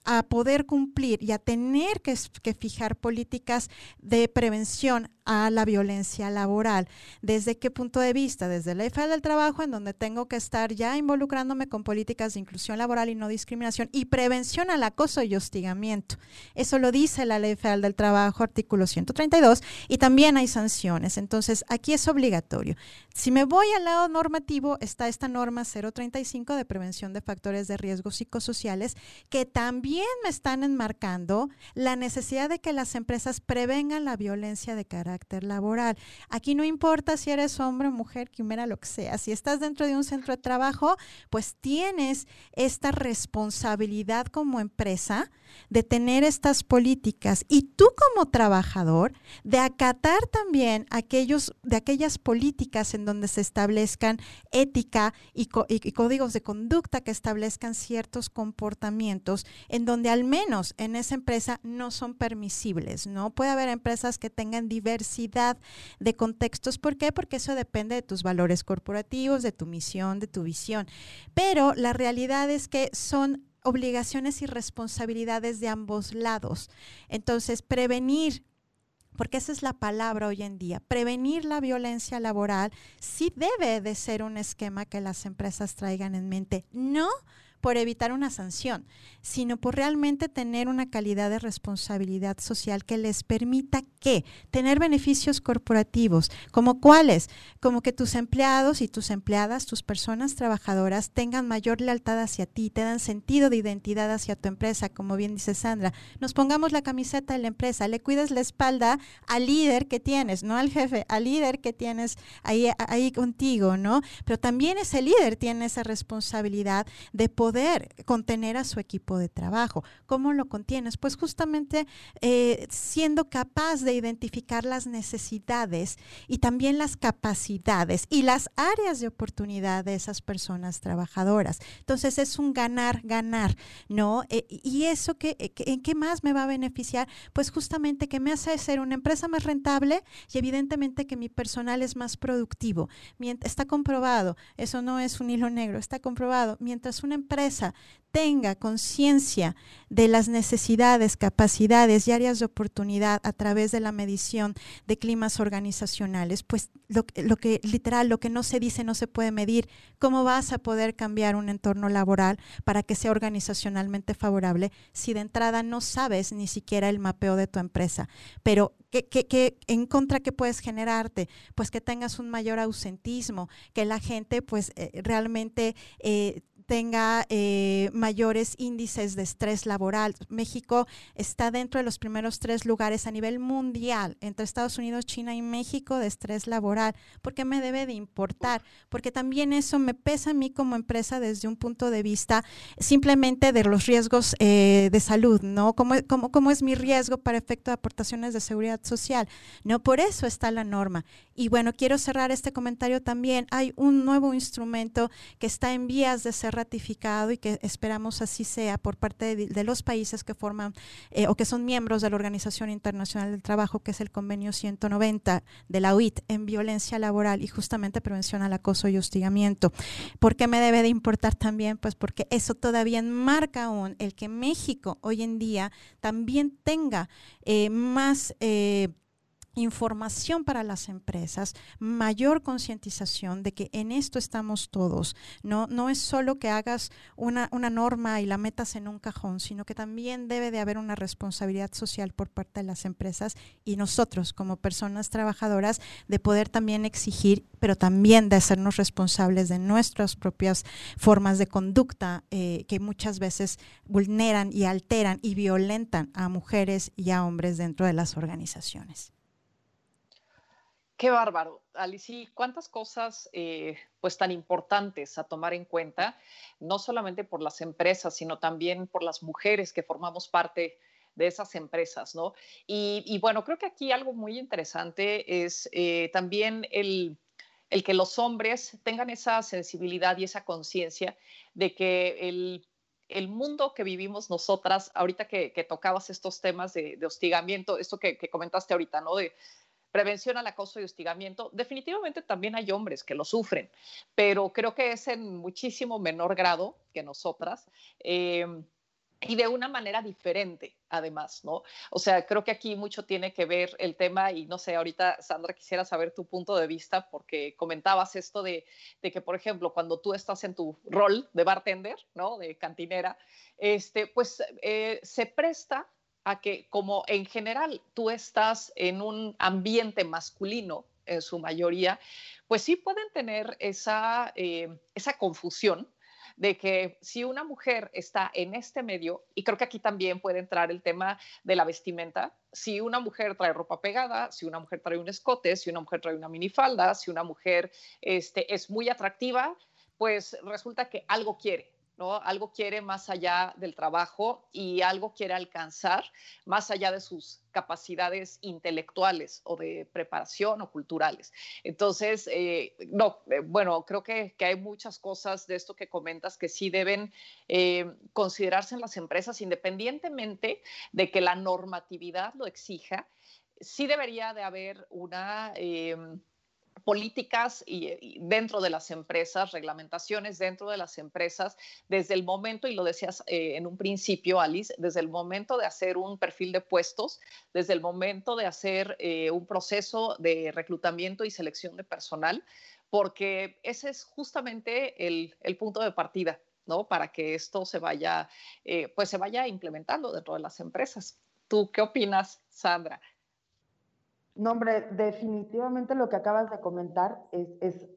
a poder cumplir y a tener que, fijar políticas de prevención a la violencia laboral. ¿Desde qué punto de vista? Desde la ley federal del trabajo, en donde tengo que estar ya involucrándome con políticas de inclusión laboral y no discriminación y prevención al acoso y hostigamiento. Eso lo dice la ley federal del trabajo, artículo 132, y también hay sanciones. Entonces, aquí es obligatorio. Si me voy al lado normativo, está esta norma 035 de prevención de factores de riesgo psicosociales, que también me están enmarcando la necesidad de que las empresas prevengan la violencia de carácter laboral. Aquí no importa si eres hombre, mujer, quimera, lo que sea. Si estás dentro de un centro de trabajo, pues tienes esta responsabilidad como empresa de tener estas políticas y tú como trabajador de acatar también aquellos de aquellas políticas en donde se establezcan ética y, códigos de conducta que establezcan ciertos comportamientos en donde al menos en esa empresa no son permisibles, ¿no? Puede haber empresas que tengan diversidad de contextos, ¿por qué? Porque eso depende de tus valores corporativos, de tu misión, de tu visión. Pero la realidad es que son obligaciones y responsabilidades de ambos lados. Entonces, prevenir porque esa es la palabra hoy en día. Prevenir la violencia laboral sí debe de ser un esquema que las empresas traigan en mente. No por evitar una sanción, sino por realmente tener una calidad de responsabilidad social que les permita que tener beneficios corporativos, como cuáles, como que tus empleados y tus empleadas, tus personas trabajadoras tengan mayor lealtad hacia ti, te dan sentido de identidad hacia tu empresa, como bien dice Sandra. Nos pongamos la camiseta de la empresa, le cuides la espalda al líder que tienes, no al jefe, al líder que tienes ahí, ahí contigo, ¿no? Pero también ese líder tiene esa responsabilidad de poder poder contener a su equipo de trabajo. ¿Cómo lo contienes? Pues justamente eh, siendo capaz de identificar las necesidades y también las capacidades y las áreas de oportunidad de esas personas trabajadoras. Entonces es un ganar, ganar, ¿no? Eh, y eso que, eh, ¿en qué más me va a beneficiar? Pues justamente que me hace ser una empresa más rentable y evidentemente que mi personal es más productivo. Está comprobado, eso no es un hilo negro, está comprobado. Mientras una empresa tenga conciencia de las necesidades, capacidades y áreas de oportunidad a través de la medición de climas organizacionales, pues lo, que literal, lo que no se dice no se puede medir. ¿Cómo vas a poder cambiar un entorno laboral para que sea organizacionalmente favorable si de entrada no sabes ni siquiera el mapeo de tu empresa? Pero ¿Qué, en contra qué puedes generarte? Pues que tengas un mayor ausentismo, que la gente pues eh, realmente eh, tenga eh, mayores índices de estrés laboral. México está dentro de los primeros tres lugares a nivel mundial, entre Estados Unidos, China y México, de estrés laboral. ¿Por qué me debe de importar? Porque también eso me pesa a mí como empresa desde un punto de vista simplemente de los riesgos eh, de salud, ¿no? ¿Cómo, cómo, ¿Cómo es mi riesgo para efecto de aportaciones de seguridad social? No, por eso está la norma. Y bueno, quiero cerrar este comentario también. Hay un nuevo instrumento que está en vías de ser ratificado y que esperamos así sea por parte de, los países que forman eh, o que son miembros de la Organización Internacional del Trabajo, que es el convenio 190 de la OIT en violencia laboral y justamente prevención al acoso y hostigamiento. ¿Por qué me debe de importar también? Pues porque eso todavía marca aún el que México hoy en día también tenga eh, más... Eh, información para las empresas, mayor concientización de que en esto estamos todos. No, no es solo que hagas una, una, norma y la metas en un cajón, sino que también debe de haber una responsabilidad social por parte de las empresas y nosotros como personas trabajadoras de poder también exigir, pero también de hacernos responsables de nuestras propias formas de conducta eh, que muchas veces vulneran y alteran y violentan a mujeres y a hombres dentro de las organizaciones. Qué bárbaro, Alicia. Cuántas cosas eh, pues tan importantes a tomar en cuenta, no solamente por las empresas, sino también por las mujeres que formamos parte de esas empresas, ¿no? Y, bueno, creo que aquí algo muy interesante es eh, también el, que los hombres tengan esa sensibilidad y esa conciencia de que el, mundo que vivimos nosotras, ahorita que, tocabas estos temas de, hostigamiento, esto que, comentaste ahorita, ¿no? Prevención al acoso y hostigamiento, definitivamente también hay hombres que lo sufren, pero creo que es en muchísimo menor grado que nosotras. Eh, y de una manera diferente, además, ¿no? O sea, creo que aquí mucho tiene que ver el tema y no sé, ahorita, Sandra, quisiera saber tu punto de vista porque comentabas esto de, de que, por ejemplo, cuando tú estás en tu rol de bartender, ¿no? De cantinera, este, pues eh, se presta a que como en general tú estás en un ambiente masculino en su mayoría, pues sí pueden tener esa, eh, esa confusión de que si una mujer está en este medio, y creo que aquí también puede entrar el tema de la vestimenta, si una mujer trae ropa pegada, si una mujer trae un escote, si una mujer trae una minifalda, si una mujer este, es muy atractiva, pues resulta que algo quiere, ¿no? Algo quiere más allá del trabajo y algo quiere alcanzar más allá de sus capacidades intelectuales o de preparación o culturales. Entonces, eh, no, eh, bueno, creo que, hay muchas cosas de esto que comentas que sí deben eh, considerarse en las empresas independientemente de que la normatividad lo exija. Sí debería de haber una políticas y, dentro de las empresas, reglamentaciones dentro de las empresas, desde el momento, y lo decías eh, en un principio, Alice, desde el momento de hacer un perfil de puestos, desde el momento de hacer eh, un proceso de reclutamiento y selección de personal, porque ese es justamente el, punto de partida, ¿no? Para que esto se vaya, eh, pues se vaya implementando dentro de las empresas. ¿Tú qué opinas, Sandra? No, hombre, definitivamente lo que acabas de comentar es,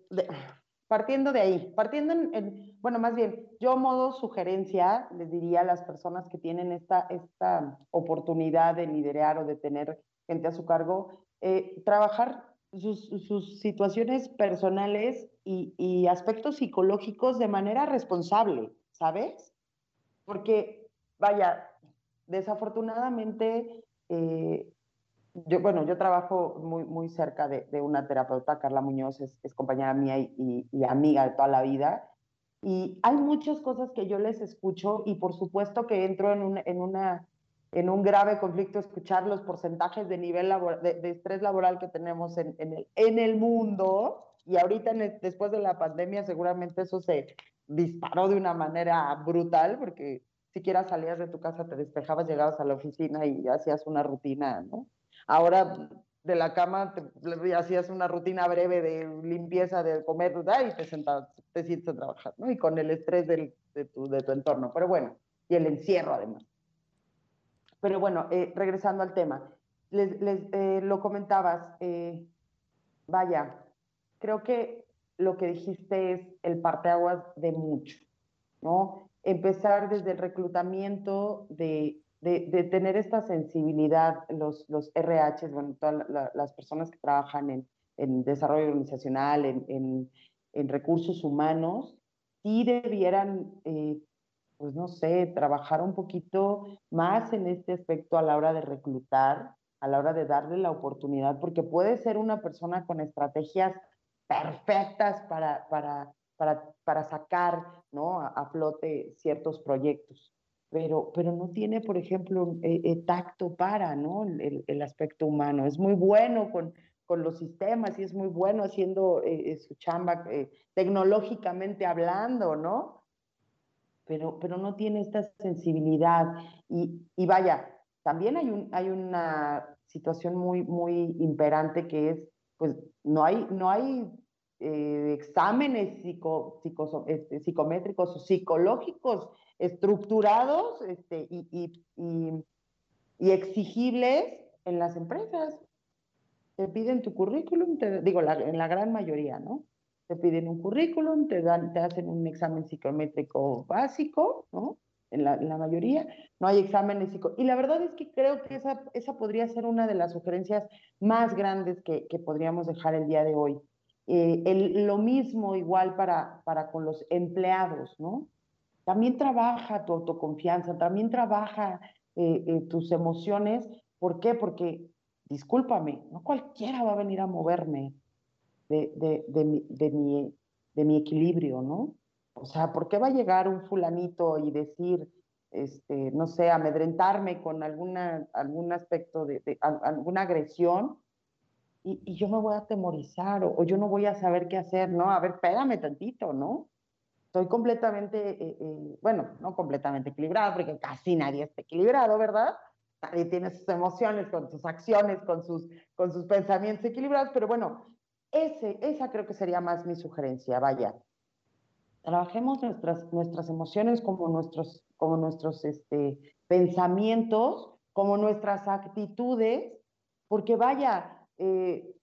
partiendo de ahí, partiendo en, bueno, más bien, yo modo sugerencia les diría a las personas que tienen esta, esta oportunidad de liderar o de tener gente a su cargo, eh, trabajar sus, situaciones personales y, y, aspectos psicológicos de manera responsable, ¿sabes? Porque, vaya, desafortunadamente eh, yo, bueno, yo trabajo muy, muy cerca de, de una terapeuta, Carla Muñoz, es, es compañera mía y, y, amiga de toda la vida. Y hay muchas cosas que yo les escucho y por supuesto que entro en, un, en, una, en un grave conflicto escuchar los porcentajes de nivel de, de, estrés laboral que tenemos en, en, el, en el mundo. Y ahorita, después de la pandemia, seguramente eso se, disparó de una manera brutal porque siquiera salías de tu casa, te despejabas, llegabas a la oficina y hacías una rutina, ¿no? Ahora de la cama te, hacías una rutina breve de limpieza, de comer, y te sentabas, te sientes a trabajar, ¿no? Y con el estrés del, de, tu, de tu entorno. Pero bueno, y el encierro además. Pero bueno, eh, regresando al tema, les, les eh, lo comentabas, eh, vaya, creo que lo que dijiste es el parteaguas de mucho, ¿no? Empezar desde el reclutamiento de, de, tener esta sensibilidad, los, los RH, bueno, las personas que trabajan en, en desarrollo organizacional, en, en, recursos humanos, sí debieran, eh, pues no sé, trabajar un poquito más en este aspecto a la hora de reclutar, a la hora de darle la oportunidad, porque puede ser una persona con estrategias perfectas para, para, para, para sacar ¿no? a, flote ciertos proyectos, pero, pero no tiene, por ejemplo, eh, eh, tacto para ¿no? el, el, aspecto humano. Es muy bueno con, con los sistemas y es muy bueno haciendo eh, su chamba tecnológicamente hablando, ¿no? Pero, pero no tiene esta sensibilidad. Y, y vaya, también hay, un, hay una situación muy, muy imperante que es, pues no hay, no hay eh, exámenes psico, este, psicométricos o psicológicos estructurados este, y, y, y, exigibles en las empresas. Te piden tu currículum, te, digo, la, en la gran mayoría, ¿no? Te piden un currículum, te, dan, te hacen un examen psicométrico básico, ¿no? en la, mayoría, no hay exámenes y la verdad es que creo que esa, esa podría ser una de las sugerencias más grandes que, que podríamos dejar el día de hoy. Eh, el, lo mismo igual para, para con los empleados, ¿no? También trabaja tu autoconfianza, también trabaja eh, eh, tus emociones. ¿Por qué? Porque, discúlpame, no cualquiera va a venir a moverme de, de, mi, de, mi, equilibrio, ¿no? O sea, ¿por qué va a llegar un fulanito y decir, este, no sé, amedrentarme con alguna, algún aspecto de, alguna agresión? Y, yo me voy a atemorizar o, yo no voy a saber qué hacer, ¿no? A ver, espérame tantito, ¿no? Estoy completamente, eh, eh, bueno, no completamente equilibrado, porque casi nadie está equilibrado, ¿verdad? Nadie tiene sus emociones, con sus acciones, con sus, con sus pensamientos equilibrados, pero bueno, ese, esa creo que sería más mi sugerencia, vaya trabajemos nuestras, nuestras emociones como nuestros, como nuestros este, pensamientos, como nuestras actitudes, porque vaya, eh,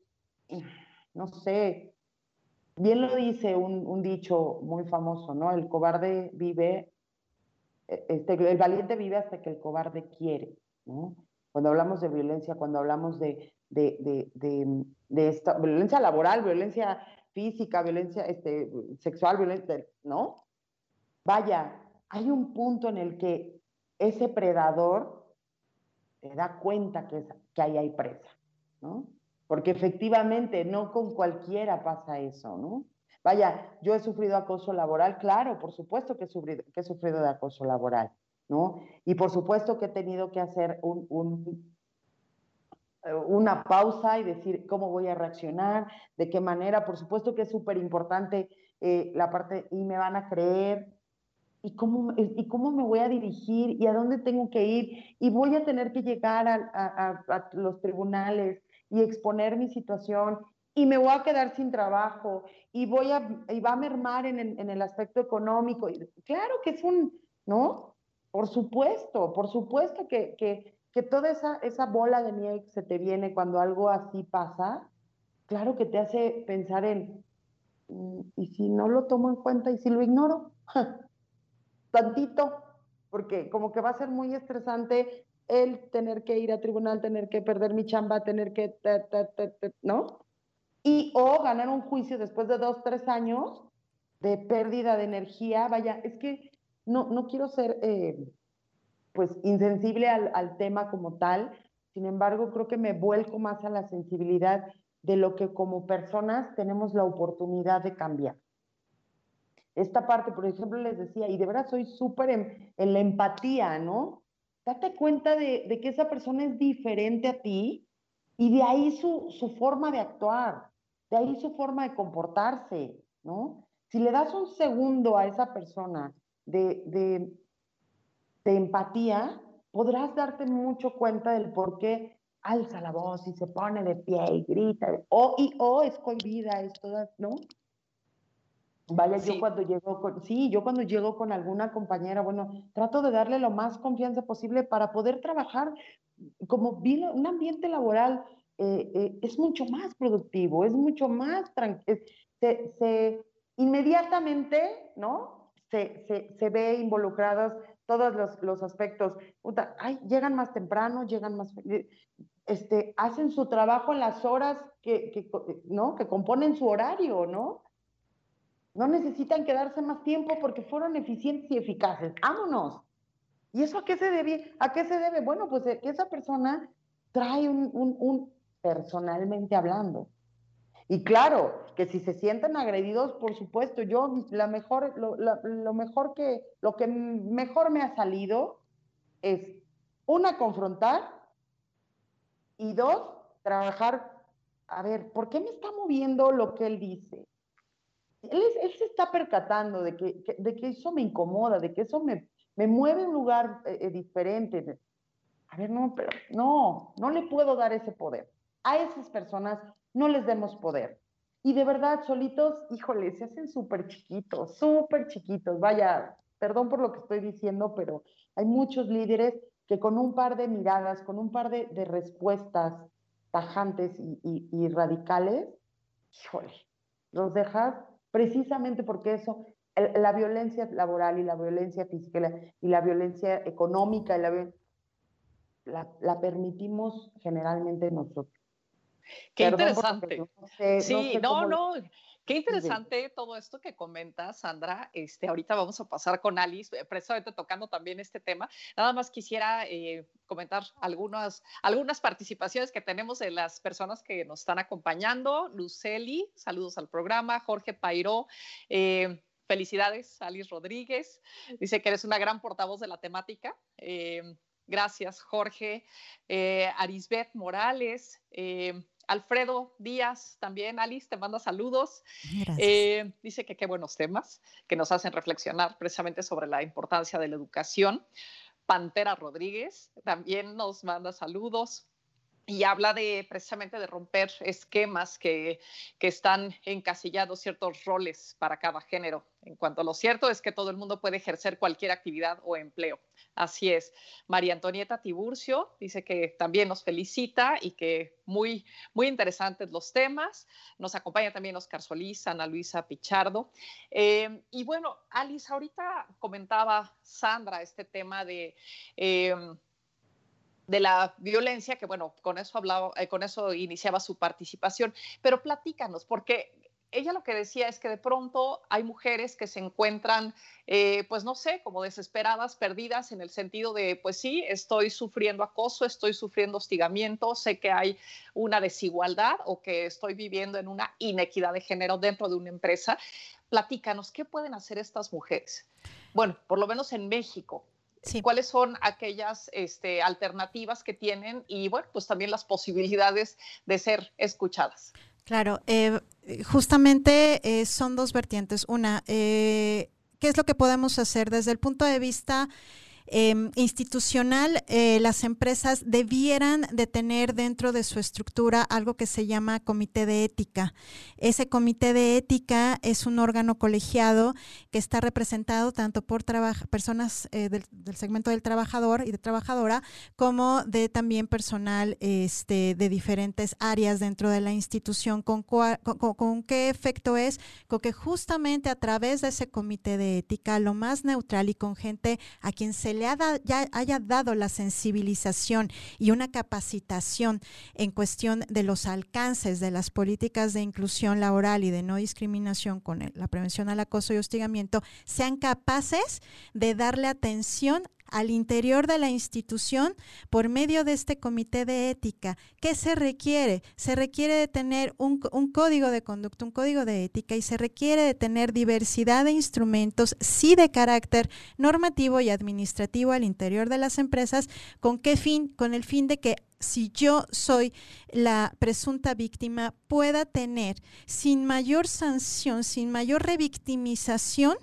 no sé, bien lo dice un, dicho muy famoso, ¿no? El cobarde vive, e, este, el valiente vive hasta que el cobarde quiere, ¿no? Cuando hablamos de violencia, cuando hablamos de, de, de, de, esta violencia laboral, violencia física, violencia este, sexual, violencia, ¿no? Vaya, hay un punto en el que ese predador se da cuenta que, que ahí hay presa, ¿no? Porque efectivamente no con cualquiera pasa eso, ¿no? Vaya, yo he sufrido acoso laboral, claro, por supuesto que he sufrido, que he sufrido de acoso laboral, ¿no? Y por supuesto que he tenido que hacer un, un una pausa y decir cómo voy a reaccionar, de qué manera. Por supuesto que es súper importante eh, la parte, y me van a creer, y cómo, y cómo me voy a dirigir, y a dónde tengo que ir, y voy a tener que llegar a, a, los tribunales y exponer mi situación, y me voy a quedar sin trabajo, y, voy a, y va a mermar en, en el aspecto económico. Claro que es un, ¿no? Por supuesto, por supuesto que, que que toda esa, esa bola de nieve que se te viene cuando algo así pasa, claro que te hace pensar en, mm, ¿y si no lo tomo en cuenta y si lo ignoro? Tantito, porque como que va a ser muy estresante el tener que ir a tribunal, tener que perder mi chamba, tener que, ¿no? Y o ganar un juicio después de dos, tres años de pérdida de energía, vaya, es que no, no quiero ser... Eh, pues insensible al, tema como tal, sin embargo creo que me vuelco más a la sensibilidad de lo que como personas tenemos la oportunidad de cambiar. Esta parte, por ejemplo, les decía, y de verdad soy súper en, en, la empatía, ¿no? Date cuenta de, que esa persona es diferente a ti y de ahí su, forma de actuar, de ahí su forma de comportarse, ¿no? si le das un segundo a esa persona de empatía, podrás darte mucho cuenta del por qué alza la voz y se pone de pie y grita, o, y, o es cohibida, es toda, ¿no? Vaya, yo cuando llego con, sí, yo cuando llego con alguna compañera, bueno, trato de darle lo más confianza posible para poder trabajar como un ambiente laboral eh, eh, es mucho más productivo, es mucho más tranquilo, se, se, inmediatamente, ¿no? Se, se, se ve involucrados todos los, los aspectos. ay, llegan más temprano, llegan más, este, hacen su trabajo en las horas que, que, ¿no? que componen su horario, ¿no? No necesitan quedarse más tiempo porque fueron eficientes y eficaces. ¡Vámonos! ¿Y eso a qué se debe? ¿A qué se debe? Bueno, pues que esa persona trae un, un, un personalmente hablando. Y claro, que si se sienten agredidos, por supuesto, yo la mejor, lo, lo, mejor que, lo que mejor me ha salido es, una, confrontar y dos, trabajar, a ver, ¿por qué me está moviendo lo que él dice? Él, se está percatando de que, de que, eso me incomoda, de que eso me, me mueve a un lugar eh, eh, diferente. A ver, no, pero no, no le puedo dar ese poder. A esas personas no les demos poder. Y de verdad, solitos, híjole, se hacen súper chiquitos, súper chiquitos. Vaya, perdón por lo que estoy diciendo, pero hay muchos líderes que con un par de miradas, con un par de, de respuestas tajantes y, y radicales, híjole, los dejas precisamente porque eso, la violencia laboral y la violencia física y la, violencia económica, la, la, permitimos generalmente nosotros. Qué interesante. sí, no, no, Qué interesante todo esto que comenta Sandra. Este, ahorita vamos a pasar con Alice, eh, precisamente tocando también este tema. Nada más quisiera eh, comentar algunas, algunas participaciones que tenemos de las personas que nos están acompañando. Luceli, saludos al programa. Jorge Pairó. Eh, felicidades, Alice Rodríguez. Dice que eres una gran portavoz de la temática. gracias, Jorge. Arisbeth Morales. Alfredo Díaz también, Alice, te manda saludos. Eh, dice que qué buenos temas que nos hacen reflexionar precisamente sobre la importancia de la educación. Pantera Rodríguez también nos manda saludos y habla de precisamente de romper esquemas que, que, están encasillados ciertos roles para cada género. En cuanto a lo cierto es que todo el mundo puede ejercer cualquier actividad o empleo. Así es. María Antonieta Tiburcio dice que también nos felicita y que muy, muy interesantes los temas. Nos acompaña también Oscar Solís, Ana Luisa Pichardo. Eh, y bueno, Alice, ahorita comentaba Sandra este tema de... Eh, de la violencia, que bueno, con eso hablaba, eh, con eso iniciaba su participación, pero platícanos, porque ella lo que decía es que de pronto hay mujeres que se encuentran, eh, pues no sé, como desesperadas, perdidas en el sentido de, pues sí, estoy sufriendo acoso, estoy sufriendo hostigamiento, sé que hay una desigualdad o que estoy viviendo en una inequidad de género dentro de una empresa. Platícanos, ¿qué pueden hacer estas mujeres? Bueno, por lo menos en México, cuáles son aquellas este, alternativas que tienen y bueno, pues también las posibilidades de ser escuchadas. Claro, eh, justamente eh, son dos vertientes. Una, eh, ¿qué es lo que podemos hacer desde el punto de vista Em, institucional, eh, las empresas debieran de tener dentro de su estructura algo que se llama comité de ética. Ese comité de ética es un órgano colegiado que está representado tanto por personas eh, del, segmento del trabajador y de trabajadora, como de también personal este, de diferentes áreas dentro de la institución. ¿Con, con qué efecto es? Con que justamente a través de ese comité de ética, lo más neutral y con gente a quien se le ya haya dado la sensibilización y una capacitación en cuestión de los alcances de las políticas de inclusión laboral y de no discriminación con la prevención al acoso y hostigamiento, sean capaces de darle atención al interior de la institución por medio de este comité de ética. ¿Qué se requiere? Se requiere de tener un, código de conducta, un código de ética y se requiere de tener diversidad de instrumentos, sí de carácter normativo y administrativo al interior de las empresas. ¿Con qué fin? Con el fin de que si yo soy la presunta víctima, pueda tener sin mayor sanción, sin mayor revictimización,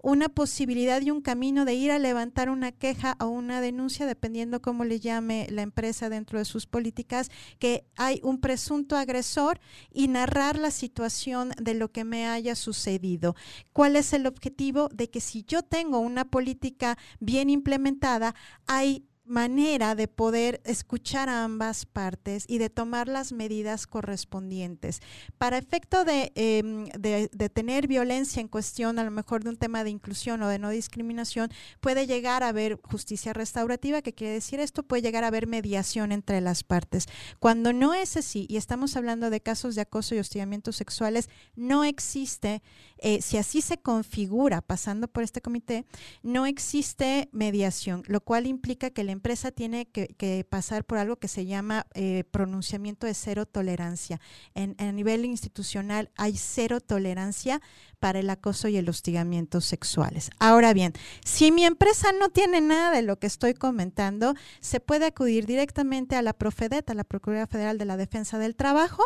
una posibilidad y un camino de ir a levantar una queja o una denuncia, dependiendo cómo le llame la empresa dentro de sus políticas, que hay un presunto agresor y narrar la situación de lo que me haya sucedido. ¿Cuál es el objetivo? De que si yo tengo una política bien implementada, hay manera de poder escuchar a ambas partes y de tomar las medidas correspondientes. Para efecto em, de, de, tener violencia en cuestión, a lo mejor de un tema de inclusión o de no discriminación, puede llegar a haber justicia restaurativa, que quiere decir esto, puede llegar a haber mediación entre las partes. Cuando no es así, y estamos hablando de casos de acoso y hostigamientos sexuales, no existe, eh, si así se configura pasando por este comité, no existe mediación, lo cual implica que el empresa tiene que, pasar por algo que se llama eh, pronunciamiento de cero tolerancia. En, a nivel institucional hay cero tolerancia para el acoso y el hostigamiento sexuales. Ahora bien, si mi empresa no tiene nada de lo que estoy comentando, se puede acudir directamente a la Profedet, a la Procuraduría Federal de la Defensa del Trabajo,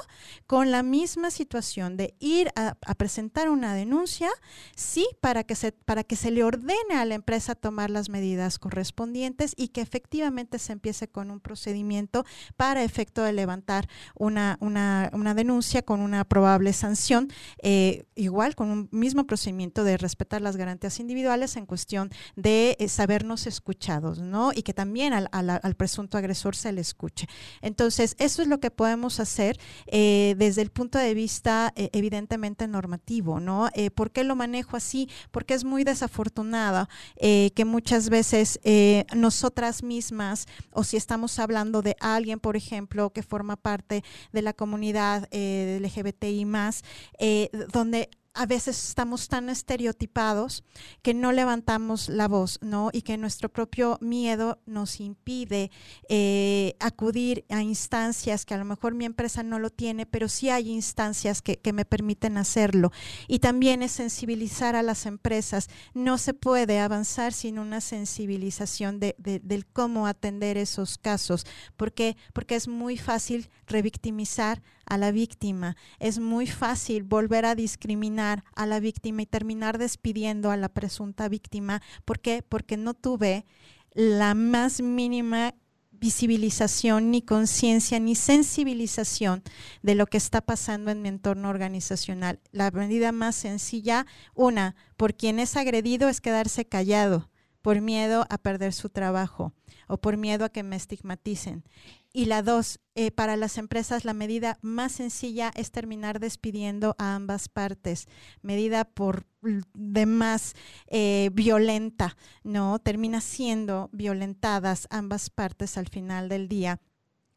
con la misma situación de ir a, presentar una denuncia, sí, para que, se, para que se le ordene a la empresa tomar las medidas correspondientes y que efectivamente efectivamente se empiece con un procedimiento para efecto de levantar una, una, una denuncia con una probable sanción, eh, igual con un mismo procedimiento de respetar las garantías individuales en cuestión de eh, sabernos escuchados, ¿no? Y que también al, al, presunto agresor se le escuche. Entonces, eso es lo que podemos hacer eh, desde el punto de vista evidentemente normativo, ¿no? ¿Por qué lo manejo así? Porque es muy desafortunado que muchas veces nosotras mismas o si estamos hablando de alguien, por ejemplo, que forma parte de la comunidad eh, LGBTI más, eh, donde a veces estamos tan estereotipados que no levantamos la voz, ¿no? Y que nuestro propio miedo nos impide eh, acudir a instancias que a lo mejor mi empresa no lo tiene, pero sí hay instancias que, me permiten hacerlo. Y también es sensibilizar a las empresas. No se puede avanzar sin una sensibilización de, del cómo atender esos casos. ¿Por qué? Porque es muy fácil revictimizar a la víctima. Es muy fácil volver a discriminar a la víctima y terminar despidiendo a la presunta víctima. ¿Por qué? Porque no tuve la más mínima visibilización, ni conciencia, ni sensibilización de lo que está pasando en mi entorno organizacional. La medida más sencilla, una, por quien es agredido es quedarse callado por miedo a perder su trabajo o por miedo a que me estigmaticen. Y la dos, eh, para las empresas la medida más sencilla es terminar despidiendo a ambas partes, medida por demás eh, violenta, ¿no? Termina siendo violentadas ambas partes al final del día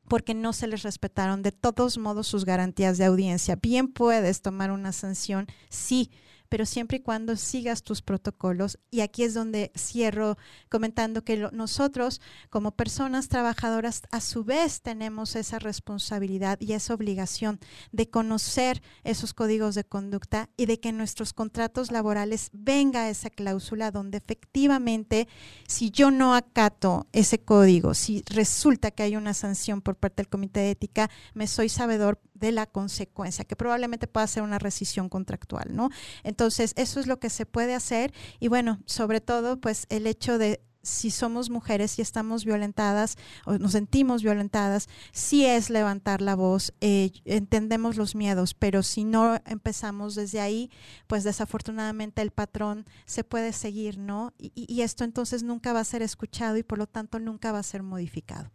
porque no se les respetaron de todos modos sus garantías de audiencia. Bien puedes tomar una sanción, sí, pero siempre y cuando sigas tus protocolos. Y aquí es donde cierro comentando que nosotros como personas trabajadoras a su vez tenemos esa responsabilidad y esa obligación de conocer esos códigos de conducta y de que en nuestros contratos laborales venga esa cláusula donde efectivamente si yo no acato ese código, si resulta que hay una sanción por parte del comité de ética, me soy sabedor de la consecuencia, que probablemente pueda ser una rescisión contractual, ¿no? Entonces, eso es lo que se puede hacer y bueno, sobre todo, pues el hecho de si somos mujeres y estamos violentadas o nos sentimos violentadas, sí es levantar la voz, eh, entendemos los miedos, pero si no empezamos desde ahí, pues desafortunadamente el patrón se puede seguir, ¿no? y esto entonces nunca va a ser escuchado y por lo tanto nunca va a ser modificado.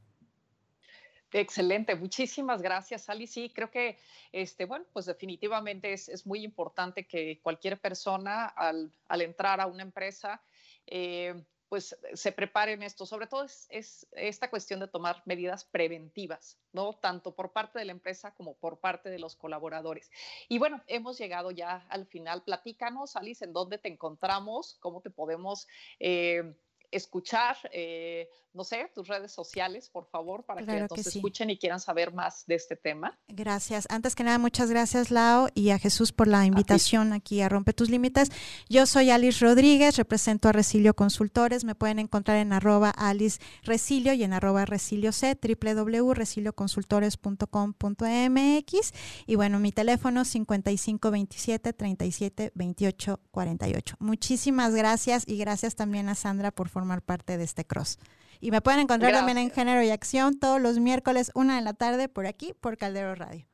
Excelente, muchísimas gracias, Ali. Sí, creo que, este, bueno, pues definitivamente es, muy importante que cualquier persona al, entrar a una empresa, eh, pues se prepare en esto. Sobre todo es, es, esta cuestión de tomar medidas preventivas, ¿no? Tanto por parte de la empresa como por parte de los colaboradores. Y bueno, hemos llegado ya al final. Platícanos, Alice, en dónde te encontramos, cómo te podemos... Eh, escuchar, eh, no sé, tus redes sociales, por favor, para que nos escuchen y quieran saber más de este tema. Gracias. Antes que nada, muchas gracias, Lao, y a Jesús por la invitación aquí a Rompe Tus Límites. Yo soy Alice Rodríguez, represento a Resilio Consultores. Me pueden encontrar en arroba Alice Resilio y en arroba Resilio C, www.resilioconsultores.com.mx. Y bueno, mi teléfono 5527 37 28 48. Muchísimas gracias y gracias también a Sandra por formar parte de este cross. Y me pueden encontrar también en Género y Acción todos los miércoles, una de la tarde, por aquí, por Caldero Radio.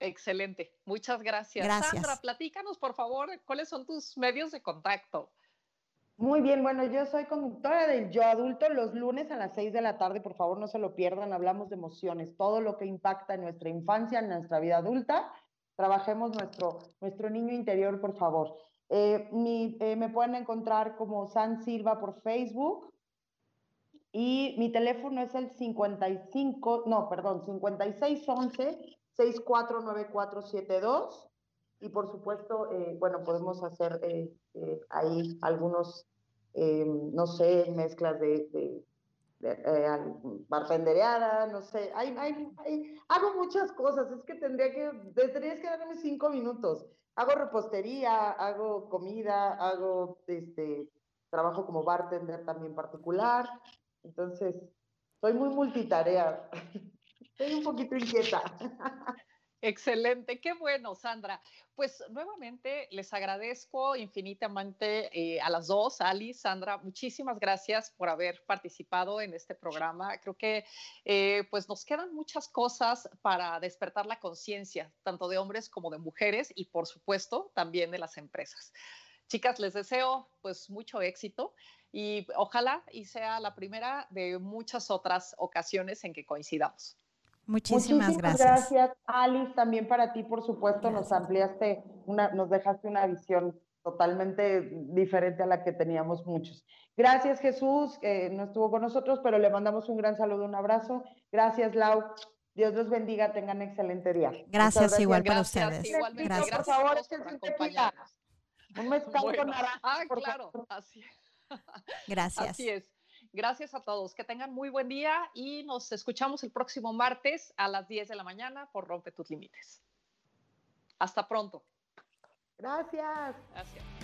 Excelente, muchas gracias. gracias. Sandra, platícanos, por favor, cuáles son tus medios de contacto. Muy bien, bueno, yo soy conductora del Yo Adulto los lunes a las 6 de la tarde, por favor no se lo pierdan, hablamos de emociones, todo lo que impacta en nuestra infancia, en nuestra vida adulta, trabajemos nuestro, nuestro niño interior, por favor. Eh, eh, me pueden encontrar como San Silva por Facebook. Y mi teléfono es el 55, no, perdón, 5611-649472 y por supuesto, eh, bueno, podemos hacer ahí algunos, no sé, mezclas de eh, no sé, hay, hay, hago muchas cosas, es que tendría que, tendrías que darme cinco minutos. Hago repostería, hago comida, hago este trabajo como bartender también particular, entonces soy muy multitarea, soy un poquito inquieta. Excelente, qué bueno, Sandra. Pues nuevamente les agradezco infinitamente eh, a las dos, Ali, Sandra, muchísimas gracias por haber participado en este programa. Creo que eh, pues nos quedan muchas cosas para despertar la conciencia, tanto de hombres como de mujeres y por supuesto también de las empresas. Chicas, les deseo pues mucho éxito y ojalá y sea la primera de muchas otras ocasiones en que coincidamos. Muchísimas, gracias. gracias, Alice, también para ti, por supuesto, nos ampliaste, una, nos dejaste una visión totalmente diferente a la que teníamos muchos. Gracias, Jesús, que no estuvo con nosotros, pero le mandamos un gran saludo, un abrazo. Gracias, Lau. Dios los bendiga, tengan excelente día. Gracias, igual para ustedes. Gracias. Por favor, Un mezcal con Ah, claro, así. Gracias. Así es. Gracias a todos. Que tengan muy buen día y nos escuchamos el próximo martes a las 10 de la mañana por Rompe tus Límites. Hasta pronto. Gracias. Gracias.